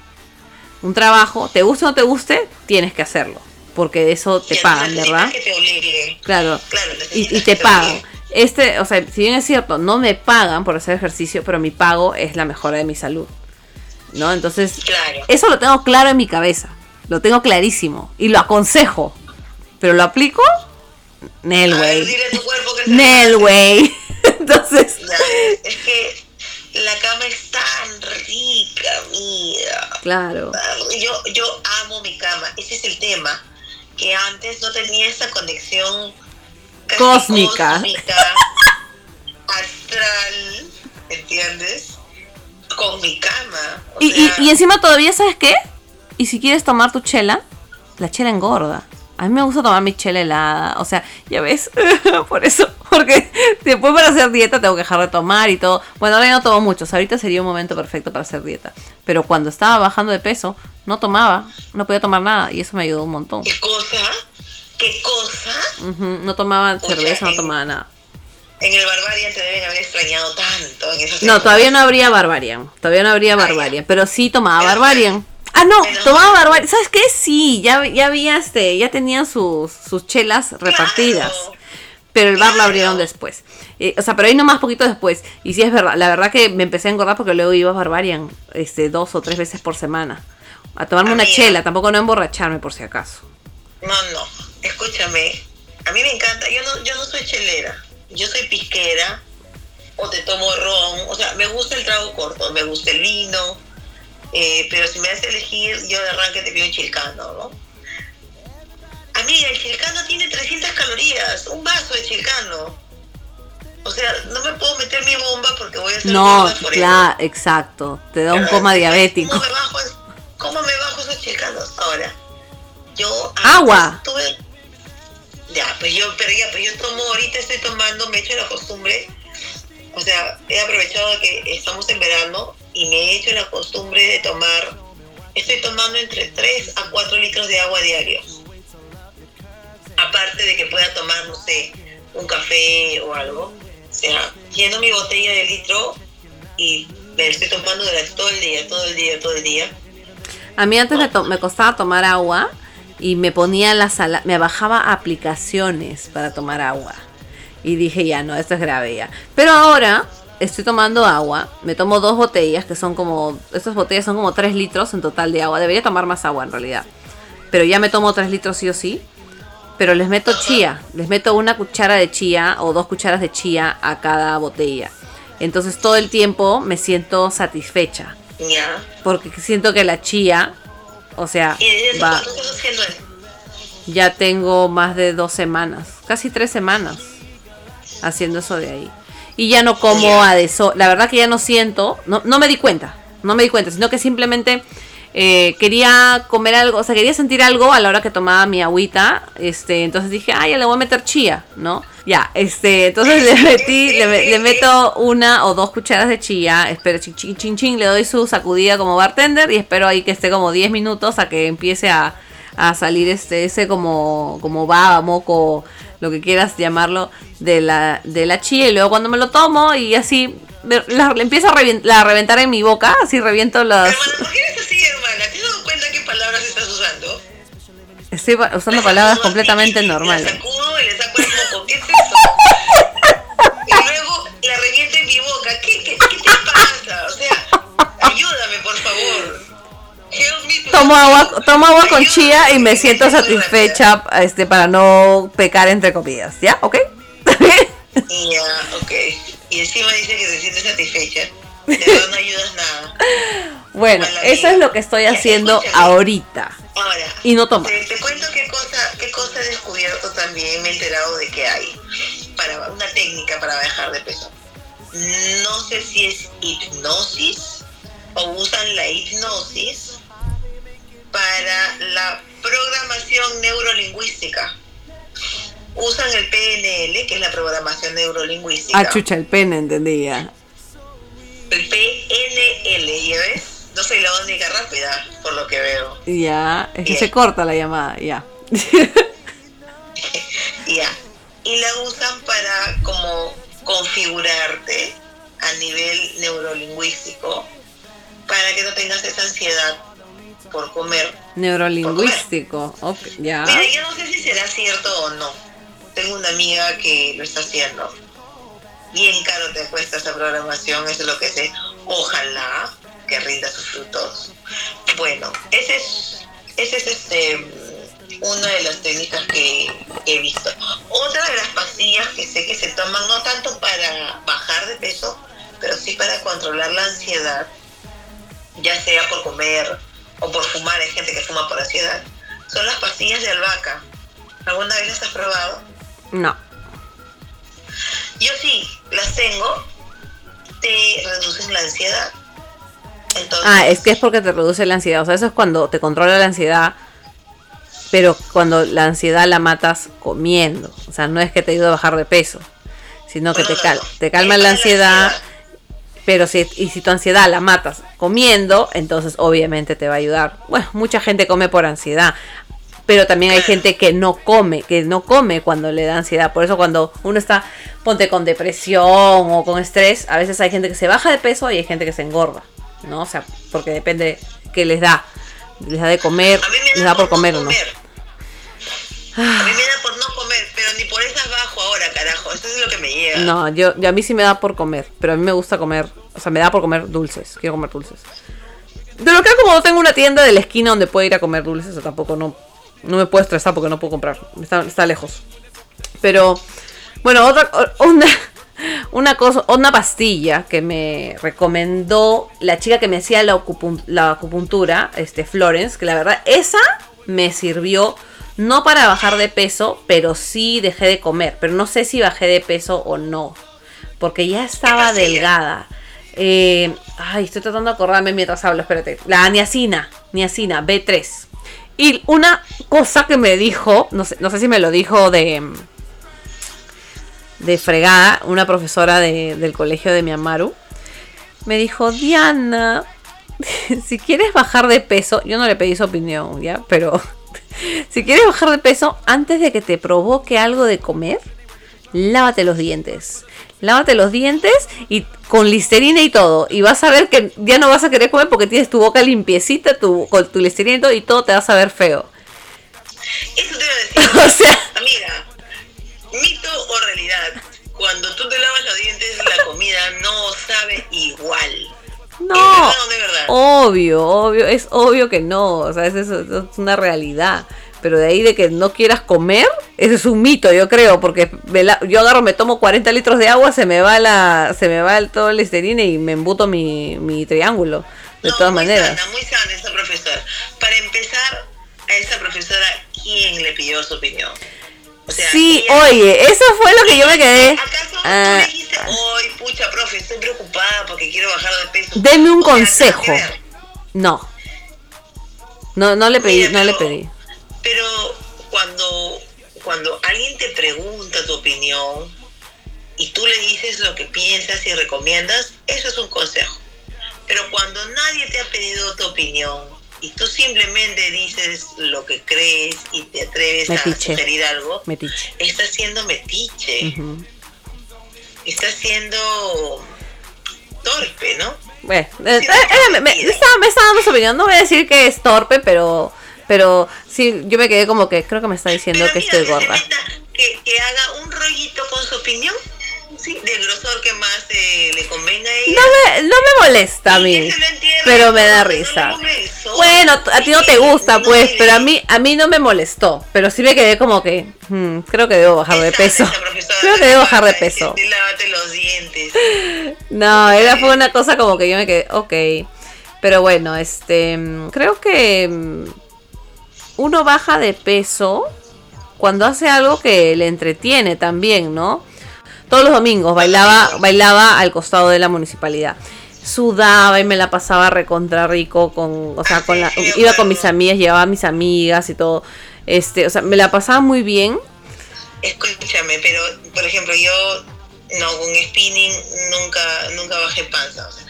S1: Un trabajo, te guste o no te guste, tienes que hacerlo. Porque de eso te pagan, ¿verdad?
S2: que te.
S1: Claro.
S2: Claro,
S1: Y, y te
S2: te
S1: pagan. Este, o sea, si bien es cierto, no me pagan por hacer ejercicio, pero mi pago es la mejora de mi salud. ¿No? Entonces,
S2: Claro.
S1: eso lo tengo claro en mi cabeza. Lo tengo clarísimo. Y lo aconsejo. Pero lo aplico. Nel, güey. Nel, güey. Entonces,
S2: Es que la cama es tan rica, mira.
S1: claro.
S2: Yo, yo amo mi cama. Ese es el tema. Que antes no tenía esa conexión casi
S1: Cósmica.
S2: cósmica, astral, ¿entiendes? Con mi cama. O
S1: Y, y, y encima todavía, ¿sabes qué? Y si quieres tomar tu chela, la chela engorda. A mí me gusta tomar mi chela helada. O sea, ya ves, por eso, porque después para hacer dieta tengo que dejar de tomar y todo. Bueno, ahora ya no tomo mucho. o sea, ahorita sería un momento perfecto para hacer dieta. Pero cuando estaba bajando de peso, no tomaba, no podía tomar nada y eso me ayudó un montón.
S2: ¿Qué cosa? ¿Qué cosa?
S1: No tomaba cerveza, no tomaba nada.
S2: En el Barbarian te deben haber extrañado tanto. En esas
S1: No, todavía no habría Barbarian. Todavía no habría
S2: Ah.
S1: Barbarian. Pero sí tomaba Barbarian. Ah, no, tomaba. Barbarian. ¿Sabes qué? Sí, ya, ya había este, ya tenían sus, sus chelas repartidas.
S2: Claro.
S1: Pero el bar lo abrieron después. Eh, o sea, pero ahí nomás poquito después. Y sí es verdad, la verdad que me empecé a engordar porque luego iba a Barbarian este, dos o tres veces por semana. A tomarme una chela, tampoco no emborracharme por si acaso.
S2: No, no. Escúchame. A mí me encanta. Yo no, yo no soy chelera. Yo soy pisquera. O te tomo ron. O sea, me gusta el trago corto. Me gusta el vino. eh, pero si me hace elegir, yo de arranque te pido un chilcano, ¿no? Amiga, el chilcano tiene 300 calorías. Un vaso de chilcano. O sea, no me puedo meter mi bomba porque voy a hacer
S1: No, claro, exacto. Te da un coma diabético.
S2: No me bajo, ¿Cómo me bajo esos chicanos? Ahora, yo...
S1: Agua.
S2: Tuve, ya, pues yo, pero ya, pues yo tomo, ahorita estoy tomando, me he hecho la costumbre, o sea, he aprovechado que estamos en verano y me he hecho la costumbre de tomar, estoy tomando entre 3 a 4 litros de agua diario. Aparte de que pueda tomar, no sé, un café o algo. O sea, lleno mi botella de litro y me estoy tomando durante todo el día, todo el día, todo el día.
S1: A mí antes me, me costaba tomar agua y me ponía la sala, me bajaba aplicaciones para tomar agua. Y dije, ya, no, esto es grave ya. Pero ahora estoy tomando agua, me tomo dos botellas, que son como, estas botellas son como tres litros en total de agua. Debería tomar más agua en realidad. Pero ya me tomo tres litros sí o sí. Pero les meto chía, les meto una cuchara de chía o dos cucharas de chía a cada botella. Entonces todo el tiempo me siento satisfecha. Porque siento que la chía, o sea,
S2: ¿Y desde
S1: va, ya tengo más de dos semanas, casi tres semanas haciendo eso de ahí. Y ya no como a deso, la verdad que ya no siento, no, no me di cuenta, no me di cuenta, sino que simplemente eh, quería comer algo, o sea, quería sentir algo a la hora que tomaba mi agüita, este, entonces dije, ah, ya le voy a meter chía, ¿no? Ya, este, entonces le metí, le, le meto una o dos cucharas de chía, espero, chin, chin, chin, le doy su sacudida como bartender y espero ahí que esté como 10 minutos a que empiece a, a salir este, ese como, como baba, moco, lo que quieras llamarlo, de la, de la chía y luego cuando me lo tomo y así, la, empiezo a, revien- la- reventar en mi boca, así reviento las... Estoy usando
S2: La
S1: palabras completamente normales.
S2: La sacudo y le saco el moco. ¿Qué es eso? Y luego la reviento en mi boca. ¿Qué, qué, qué te pasa? O sea, ayúdame, por favor. Me
S1: Tomo agua, tomo agua con chía y me siento satisfecha este, para no pecar entre comidas. ¿Ya? ¿Ok?
S2: Ya, ok. Y encima dice que se siente satisfecha. Verdad no ayudas nada.
S1: bueno, eso es lo que estoy haciendo
S2: escúchame.
S1: ahorita.
S2: Ahora,
S1: Y no tomar.
S2: Te, te cuento qué cosa, qué cosa he descubierto también, me he enterado de que hay para una técnica para bajar de peso. No sé si es hipnosis o usan la hipnosis para la programación neurolingüística. Usan el PNL, que es la programación neurolingüística.
S1: Ah, chucha, el pene, entendía.
S2: El PNL, ¿ya ves? No soy la única rápida, por lo que veo.
S1: Ya, es que se corta la llamada, ya.
S2: Ya. Y la usan para como configurarte a nivel neurolingüístico para que no tengas esa ansiedad por comer.
S1: Neurolingüístico, ya.
S2: Mira, yo no sé si será cierto o no. Tengo una amiga que lo está haciendo. Bien caro te cuesta esa programación, eso es lo que sé. Ojalá que rinda sus frutos. Bueno, ese es, ese es este una de las técnicas que he visto. Otra de las pastillas que sé que se toman no tanto para bajar de peso, pero sí para controlar la ansiedad, ya sea por comer o por fumar, hay gente que fuma por ansiedad, son las pastillas de albahaca. ¿Alguna vez las has probado?
S1: No.
S2: Yo sí, las tengo, te reducen la ansiedad. Entonces,
S1: Ah, es que es porque te reduce la ansiedad. O sea, eso es cuando te controla la ansiedad. Pero cuando la ansiedad la matas comiendo. O sea, no es que te ayude a bajar de peso. Sino que
S2: No,
S1: te, cal-
S2: no.
S1: te calma la
S2: para la
S1: ansiedad.
S2: ansiedad.
S1: Pero si, y si tu ansiedad la matas comiendo, entonces obviamente te va a ayudar. Bueno, mucha gente come por ansiedad. Pero también hay gente que no come, que no come cuando le da ansiedad. Por eso cuando uno está, ponte con depresión o con estrés, a veces hay gente que se baja de peso y hay gente que se engorda. ¿No? O sea, porque depende qué les da. Les da de comer, les
S2: da
S1: por
S2: por
S1: comer o no.
S2: comer. A mí me da por no comer, pero ni por esas bajo ahora, carajo. Eso es lo que me llega.
S1: No, yo, yo a mí sí me da por comer, pero a mí me gusta comer, o sea, me da por comer dulces, quiero comer dulces. Pero acá como no tengo una tienda de la esquina donde puedo ir a comer dulces, o sea, tampoco no, no me puedo estresar porque no puedo comprar, está, está lejos. Pero, bueno, otra, una, una cosa, una pastilla que me recomendó la chica que me hacía la, acupuntura, este, Florence, que la verdad, esa me sirvió no para bajar de peso, pero sí dejé de comer, pero no sé si bajé de peso o no, porque ya estaba delgada. Eh, Ay, estoy tratando de acordarme mientras hablo, espérate. La niacina, niacina, B3. Y una cosa que me dijo, no sé, no sé si me lo dijo de, de fregada, una profesora de- del colegio de mi Amaru, me dijo, Diana, si quieres bajar de peso, yo no le pedí su opinión, ¿ya? Pero si quieres bajar de peso, antes de que te provoque algo de comer, lávate los dientes. Lávate los dientes y con listerina y todo. Y vas a ver que ya no vas a querer comer porque tienes tu boca limpiecita, tu, con tu listerina y todo, y todo te va a saber feo.
S2: Eso te iba a decir.
S1: O sea,
S2: Amiga, mito o realidad. Cuando tú te lavas los dientes, la comida no sabe igual.
S1: no.
S2: ¿Es verdad o es verdad?
S1: Obvio, obvio, es obvio que no. O sea, es, eso, es una realidad. Pero de ahí de que no quieras comer, ese es un mito, yo creo, porque la- yo agarro, me tomo 40 litros de agua, se me va la, se me va el, todo el listerina y me embuto mi, mi triángulo. De
S2: No,
S1: todas
S2: muy
S1: maneras.
S2: Sana, muy sana esa profesora. Para empezar, a esa profesora, ¿quién le pidió su opinión? O sea,
S1: Sí,
S2: ella-
S1: oye, eso fue lo que yo me quedé.
S2: ¿Acaso
S1: Ah,
S2: tú le dijiste, hoy, pucha, profe, estoy preocupada porque quiero bajar de peso?
S1: Deme un
S2: O
S1: consejo. no. No, no le pedí,
S2: Mira,
S1: no le
S2: pero-
S1: pedí.
S2: Pero cuando, cuando alguien te pregunta tu opinión y tú le dices lo que piensas y recomiendas, eso es un consejo. Pero cuando nadie te ha pedido tu opinión y tú simplemente dices lo que crees y te atreves a sugerir algo,
S1: Metiche.
S2: estás siendo metiche,
S1: Ujú.
S2: estás siendo torpe, ¿no?
S1: Bueno, eh, eh, eh, me, dando su opinión. No voy a decir que es torpe, pero, pero sí, yo me quedé como que creo que me está diciendo
S2: Pero
S1: que
S2: mira,
S1: estoy gorda.
S2: que, que haga un rollito con su opinión, ¿sí? del grosor que más eh, le convenga a ella.
S1: No me, no me molesta a mí, pero me da
S2: no
S1: risa. Bueno, a ti no te gusta,
S2: no
S1: pues, pero a mí, a mí no me molestó. Pero sí me quedé como que, hmm, creo que debo bajar de peso. Creo que debo bajar de peso.
S2: "Sí, Lávate los dientes.
S1: No, era fue una cosa como que yo me quedé, ok. Pero bueno, este, creo que mm, uno baja de peso cuando hace algo que le entretiene también, ¿no? Todos los domingos bailaba, bailaba al costado de la municipalidad. Sudaba y me la pasaba recontra rico con, o sea, con la, iba con mis amigas, llevaba a mis amigas y todo. Este, o sea, me la pasaba muy bien.
S2: Escúchame, pero por ejemplo, yo no con spinning nunca nunca bajé panza. O sea,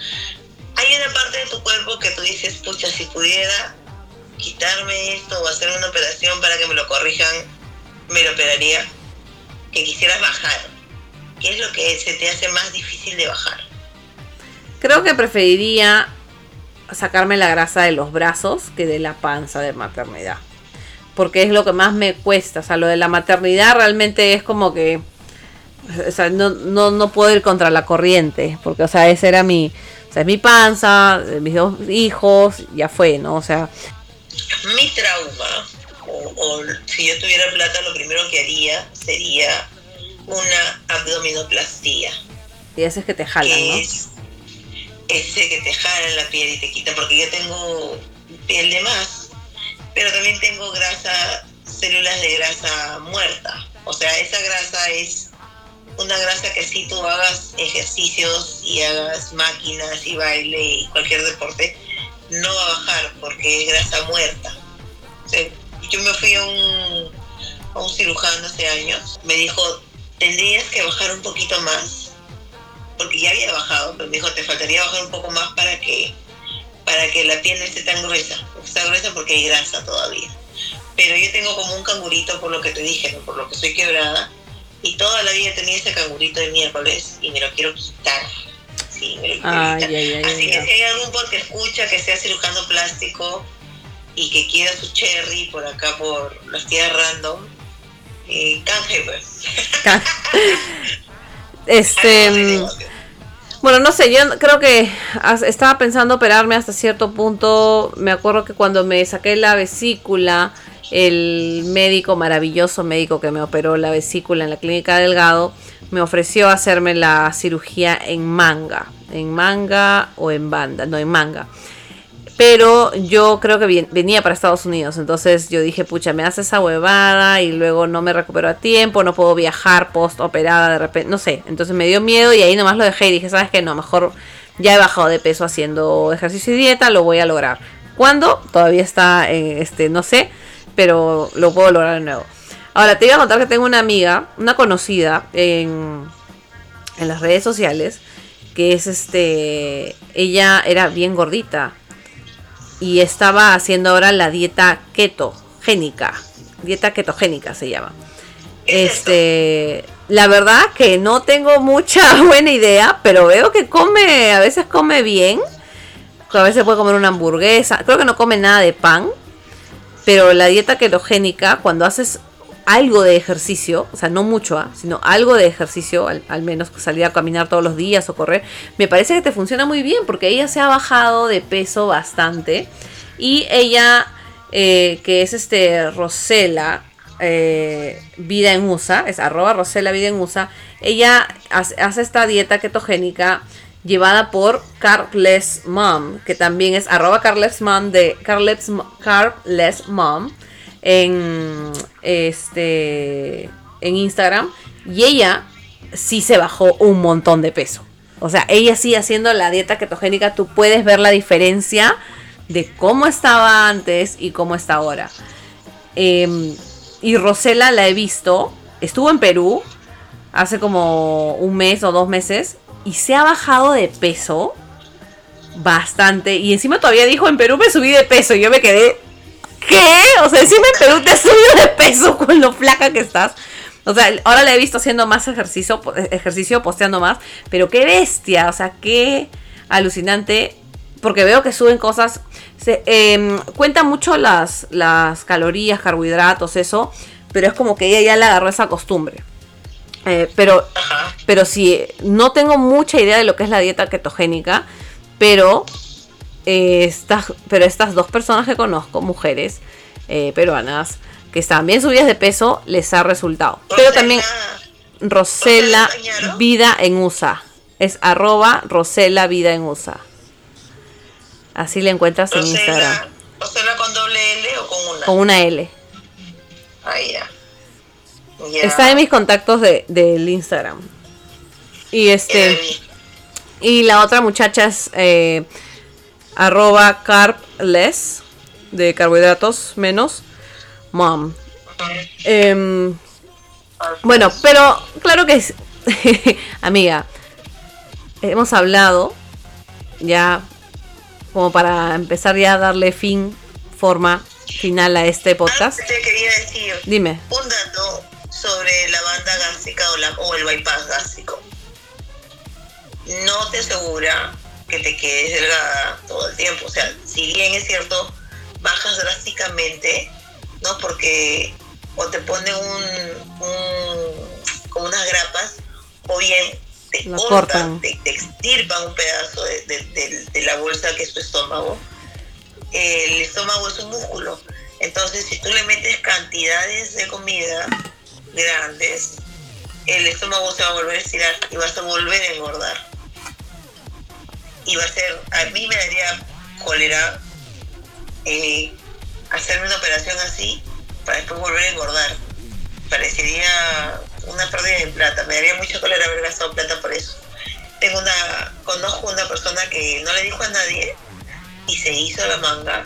S2: hay una parte de tu cuerpo que tú dices, pucha, si pudiera quitarme esto o hacer una operación para que me lo corrijan, me lo operaría. Que quisieras bajar. ¿Qué es lo que se te hace más difícil de bajar?
S1: Creo que preferiría sacarme la grasa de los brazos que de la panza de maternidad. Porque es lo que más me cuesta. O sea, lo de la maternidad realmente es como que. O sea, no, no, no puedo ir contra la corriente. Porque, o sea, esa era mi. O sea, es mi panza, eh, mis dos hijos, ya fue, ¿no? O sea,
S2: Mi trauma, o, o si yo tuviera plata, lo primero que haría sería una abdominoplastía.
S1: y ese es que te jalan,
S2: que
S1: ¿no?
S2: es ese que te jalan la piel y te quitan, porque yo tengo piel de más, pero también tengo grasa, células de grasa muerta. O sea, esa grasa es una grasa que si tú hagas ejercicios y hagas máquinas y baile y cualquier deporte, no va a bajar porque es grasa muerta. O sea, yo me fui a un, a un cirujano hace años, me dijo, tendrías que bajar un poquito más porque ya había bajado, pero me dijo, te faltaría bajar un poco más para que, para que la piel no esté tan gruesa. Está gruesa porque hay grasa todavía. Pero yo tengo como un cangurito por lo que te dije, ¿no? por lo que soy quebrada. Y toda la vida tenía ese cangurito de miércoles y me lo quiero quitar. Sí, me lo quiero
S1: Ay,
S2: quitar.
S1: ay, ay,
S2: Así que si hay algún porque escucha que sea cirujano plástico y que quiera su cherry por acá, por las tierras random, canje, pues.
S1: Este. Mm. Bueno, no sé, yo creo que estaba pensando operarme hasta cierto punto. Me acuerdo que cuando me saqué la vesícula, el médico, maravilloso médico que me operó la vesícula en la clínica Delgado, me ofreció hacerme la cirugía en manga. En manga o en banda, no en manga. Pero yo creo que venía para Estados Unidos. Entonces yo dije, pucha, me hace esa huevada y luego no me recupero a tiempo, no puedo viajar post operada de repente, no sé. Entonces me dio miedo y ahí nomás lo dejé y dije, ¿sabes qué? No, mejor ya he bajado de peso haciendo ejercicio y dieta, lo voy a lograr. ¿Cuándo? Todavía está, eh, este, no sé, pero lo puedo lograr de nuevo. Ahora, te iba a contar que tengo una amiga, una conocida en, en las redes sociales, que es este, ella era bien gordita y estaba haciendo ahora la dieta ketogénica, dieta ketogénica se llama. Este, la verdad que no tengo mucha buena idea, pero veo que come, a veces come bien. A veces puede comer una hamburguesa. Creo que no come nada de pan. Pero la dieta ketogénica, cuando haces algo de ejercicio, o sea, no mucho, ¿ah? sino algo de ejercicio, al, menos salir a caminar todos los días o correr, me parece que te funciona muy bien porque ella se ha bajado de peso bastante. Y ella, eh, que es este Rosela, eh, Vida en USA, es arroba Rosela Vida en USA, ella hace, esta dieta ketogénica llevada por Carbless Mom, que también es arroba Mom de Carbless, Carbless Mom en, este, en Instagram. Y ella sí se bajó un montón de peso. O sea, ella sí haciendo la dieta ketogénica, tú puedes ver la diferencia de cómo estaba antes y cómo está ahora. Eh, y Rosela la he visto, estuvo en Perú hace como un mes o dos meses y se ha bajado de peso bastante. Y encima todavía dijo, en Perú me subí de peso. Y yo me quedé, ¿qué? O sea, encima en Perú te subido de peso con lo flaca que estás. O sea, ahora la he visto haciendo más ejercicio, ejercicio posteando más. Pero qué bestia, o sea, qué alucinante. Porque veo que suben cosas se, em, cuenta mucho las, las calorías, carbohidratos, eso, pero es como que ella ya le agarró esa costumbre. Eh, pero, pero sí, no tengo mucha idea de lo que es la dieta ketogénica, pero, eh, estas, pero estas dos personas que conozco, mujeres eh, peruanas, que están bien subidas de peso, les ha resultado. Pero también Rosela Vida en USA. Es arroba Rosela Vida en USA. Así le encuentras en Instagram.
S2: ¿Rosela con doble L o con una?
S1: Con una L.
S2: Ahí ya.
S1: Está en mis contactos de, del Instagram. Y este. Y la otra muchacha es eh, arroba carbless de carbohidratos menos mom. Em, bueno, pero claro que es, amiga, hemos hablado ya como para empezar ya a darle fin, forma final a este podcast.
S2: te quería decir
S1: Dime.
S2: un dato sobre la banda gástrica o, la, o el bypass gástrico. No te asegura que te quedes delgada todo el tiempo. O sea, si bien es cierto, bajas drásticamente, ¿no? Porque o te pone un, un como unas grapas, o bien te cortan, Te, extirpan un pedazo de, la bolsa que es tu estómago. El estómago es un músculo. Entonces, si tú le metes cantidades de comida grandes, el estómago se va a volver a estirar y vas a volver a engordar. Va a ser, a mí me daría cólera eh, hacerme una operación así para después volver a engordar. Parecería una pérdida de plata. Me daría mucho cólera haber gastado plata por eso. Tengo una, conozco una persona que no le dijo a nadie y se hizo la manga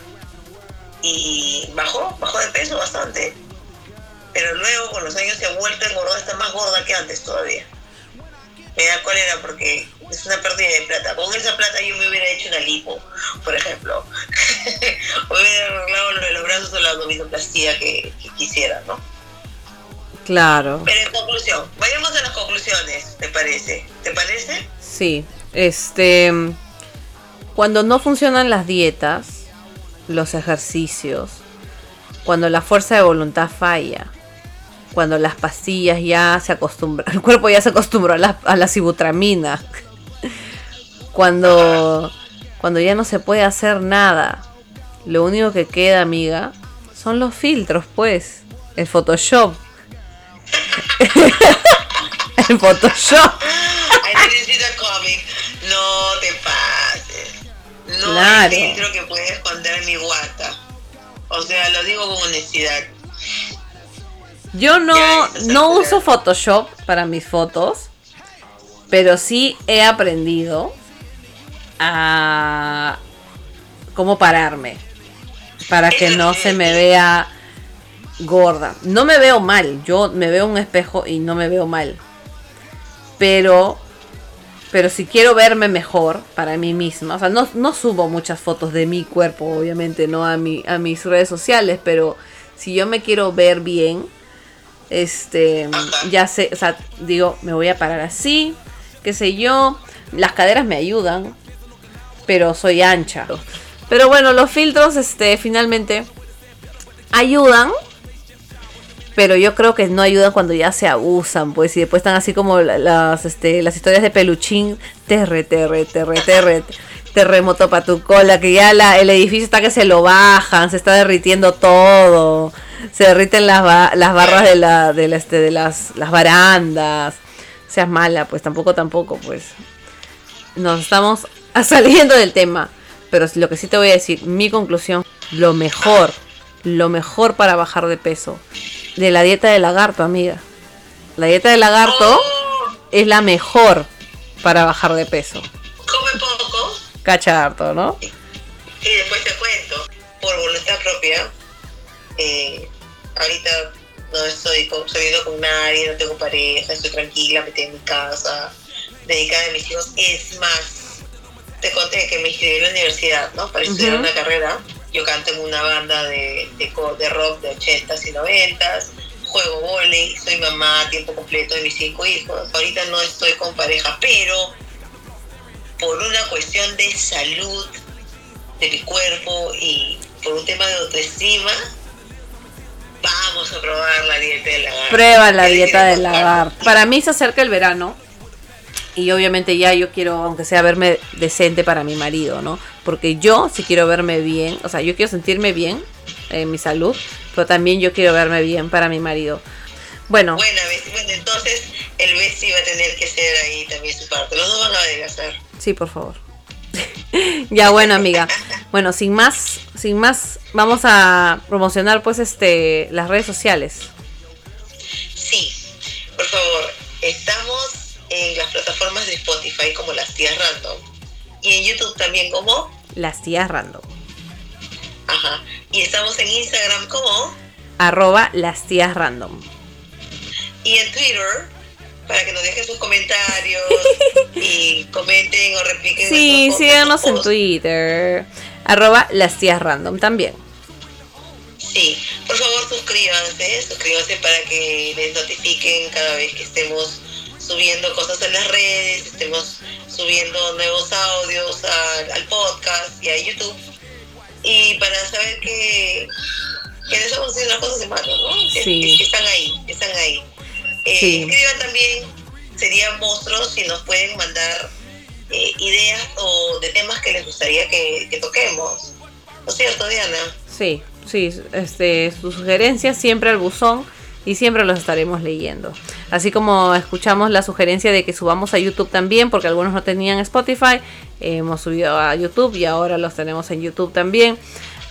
S2: y bajó, bajó de peso bastante. Pero luego con los años se ha vuelto a está más gorda que antes todavía. Me da cólera porque es una pérdida de plata. Con esa plata yo me hubiera hecho una lipo, por ejemplo. o hubiera arreglado lo de los brazos o la abdominoplastía que, que quisiera, ¿no?
S1: Claro.
S2: Pero en conclusión, vayamos a las conclusiones, ¿te parece? ¿Te parece?
S1: Sí, este, cuando no funcionan las dietas, los ejercicios, cuando la fuerza de voluntad falla, cuando las pastillas ya se acostumbran, el cuerpo ya se acostumbró a la, a la sibutramina, cuando, cuando ya no se puede hacer nada, lo único que queda, amiga, son los filtros, pues, el Photoshop en Photoshop.
S2: No te pases. No claro. filtro que puede esconder mi guata. O sea, lo digo con honestidad.
S1: Yo no, no uso Photoshop para mis fotos, pero sí he aprendido a cómo pararme para que no se me vea gorda. No me veo mal, yo me veo en un espejo y no me veo mal. Pero pero si quiero verme mejor para mí misma, o sea, no, no subo muchas fotos de mi cuerpo, obviamente, no a, mi, a mis redes sociales, pero si yo me quiero ver bien, este, ya sé, o sea, digo, me voy a parar así, qué sé yo, las caderas me ayudan, pero soy ancha. Pero bueno, los filtros, este, finalmente ayudan, pero yo creo que no ayudan cuando ya se abusan, pues, y después están así como las, este, las historias de peluchín, terre, terre, terre, terre, terremoto para tu cola, que ya la, el edificio está que se lo bajan, se está derritiendo todo, se derriten las, las barras de, la, de, este, de las, las barandas, seas mala, pues tampoco, tampoco, pues. Nos estamos saliendo del tema, pero lo que sí te voy a decir, mi conclusión, lo mejor, lo mejor para bajar de peso de la dieta de lagarto, amiga. La dieta de lagarto
S2: Oh,
S1: es la mejor para bajar de peso.
S2: come poco
S1: Cacha harto, ¿no?
S2: y después te cuento. Por voluntad propia, eh, ahorita no estoy con- saliendo con nadie, no tengo pareja, estoy tranquila, metida en mi casa, dedicada a mis hijos. Es más, te conté que me inscribí en la universidad, ¿no? Para estudiar una carrera. Yo canto en una banda de, de, de rock de 80s y 90s. Juego volei, soy mamá a tiempo completo de mis cinco hijos. Ahorita no estoy con pareja, pero por una cuestión de salud de mi cuerpo y por un tema de autoestima, vamos a probar la dieta del lagarto.
S1: Prueba la
S2: ¿Qué
S1: dieta del lagarto. Para mí se acerca el verano. Y obviamente ya yo quiero, aunque sea verme decente para mi marido, ¿no? Porque yo sí quiero verme bien, o sea, yo quiero sentirme bien en mi salud, pero también yo quiero verme bien para mi marido. Bueno,
S2: Bessie. bueno, entonces el Bessie va a tener que ser ahí también su parte. Los dos van a adelgazar.
S1: Sí, por favor. ya bueno, amiga. Bueno, sin más, sin más, vamos a promocionar pues este las redes sociales.
S2: Sí, por favor, estamos en las plataformas de Spotify como Las Tías Random y en YouTube también como,
S1: Las tías random.
S2: ajá, y estamos en Instagram como
S1: Arroba las tías random.
S2: y en Twitter para que nos dejen sus comentarios y comenten o repliquen.
S1: Sí, síganos en. Twitter. Arroba las tías random también.
S2: Sí, por favor suscríbanse, suscríbanse para que les notifiquen cada vez que estemos subiendo cosas en las redes, estemos subiendo nuevos audios al, al podcast y a YouTube. Y para saber que, que no estamos haciendo las cosas malo, ¿no?
S1: Sí.
S2: que- que están ahí, que están ahí. Eh,
S1: Sí.
S2: Escriban también, serían monstruos si nos pueden mandar eh, ideas o de temas que les gustaría que, que toquemos. ¿No es cierto, Diana?
S1: Sí, sí, este, sus sugerencias siempre al buzón y siempre los estaremos leyendo. Así como escuchamos la sugerencia de que subamos a YouTube también, porque algunos no tenían Spotify, hemos subido a YouTube y ahora los tenemos en YouTube también.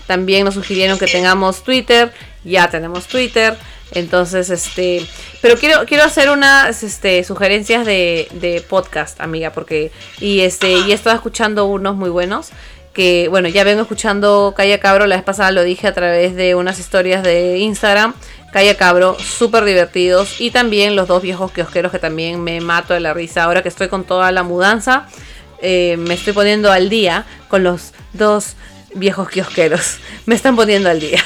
S1: También nos sugirieron que tengamos Twitter, ya tenemos Twitter. Entonces, este, pero quiero, quiero hacer unas este, sugerencias de, de podcast, amiga, porque, y este, y estado escuchando unos muy buenos que bueno, ya vengo escuchando Calla Cabro, la vez pasada lo dije a través de unas historias de Instagram, Calla Cabro, súper divertidos, y también los dos viejos kiosqueros que también me mato de la risa, ahora que estoy con toda la mudanza, eh, me estoy poniendo al día con los dos viejos kiosqueros, me están poniendo al día.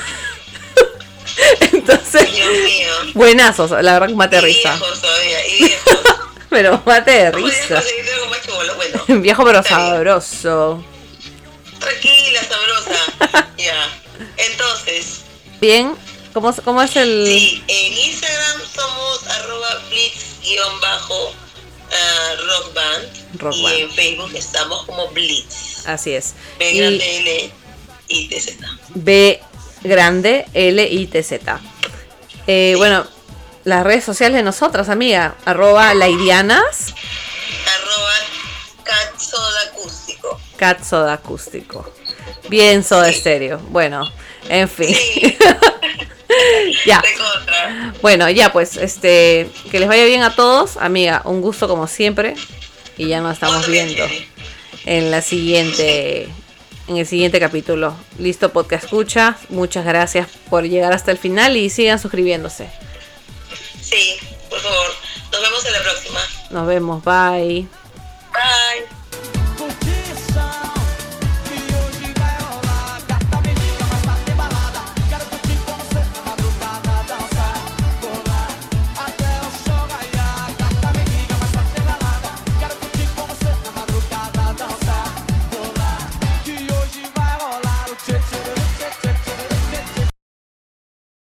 S1: Entonces,
S2: Dios mío.
S1: buenazos, la verdad que mate
S2: Y
S1: risa,
S2: viejos todavía, y viejos.
S1: pero mate de
S2: ¿Cómo
S1: risa.
S2: algo más? Bueno,
S1: Viejo pero
S2: bien.
S1: sabroso.
S2: tranquila, sabrosa. ya. Entonces,
S1: Bien, ¿cómo, cómo es el...?
S2: sí, en Instagram somos arroba blitz-rockband.
S1: Rock
S2: y
S1: band.
S2: en Facebook estamos como Blitz.
S1: Así es.
S2: B
S1: Y
S2: grande L y TZ.
S1: B grande L I T Z. Eh, Bueno, las redes sociales de nosotras, amiga, arroba laidianas,
S2: Arroba Cat Soda Acústico.
S1: cat soda acústico. Bien soda
S2: Sí.
S1: estéreo. Bueno, en fin.
S2: Sí,
S1: ya. Bueno, ya pues, este, que les vaya bien a todos, amiga, un gusto como siempre. Y ya nos estamos viendo. En la siguiente en el siguiente capítulo. Listo, podcast escucha. Muchas gracias por llegar hasta el final y sigan suscribiéndose.
S2: Sí, por favor. Nos vemos en la próxima.
S1: Nos vemos, bye.
S2: Bye.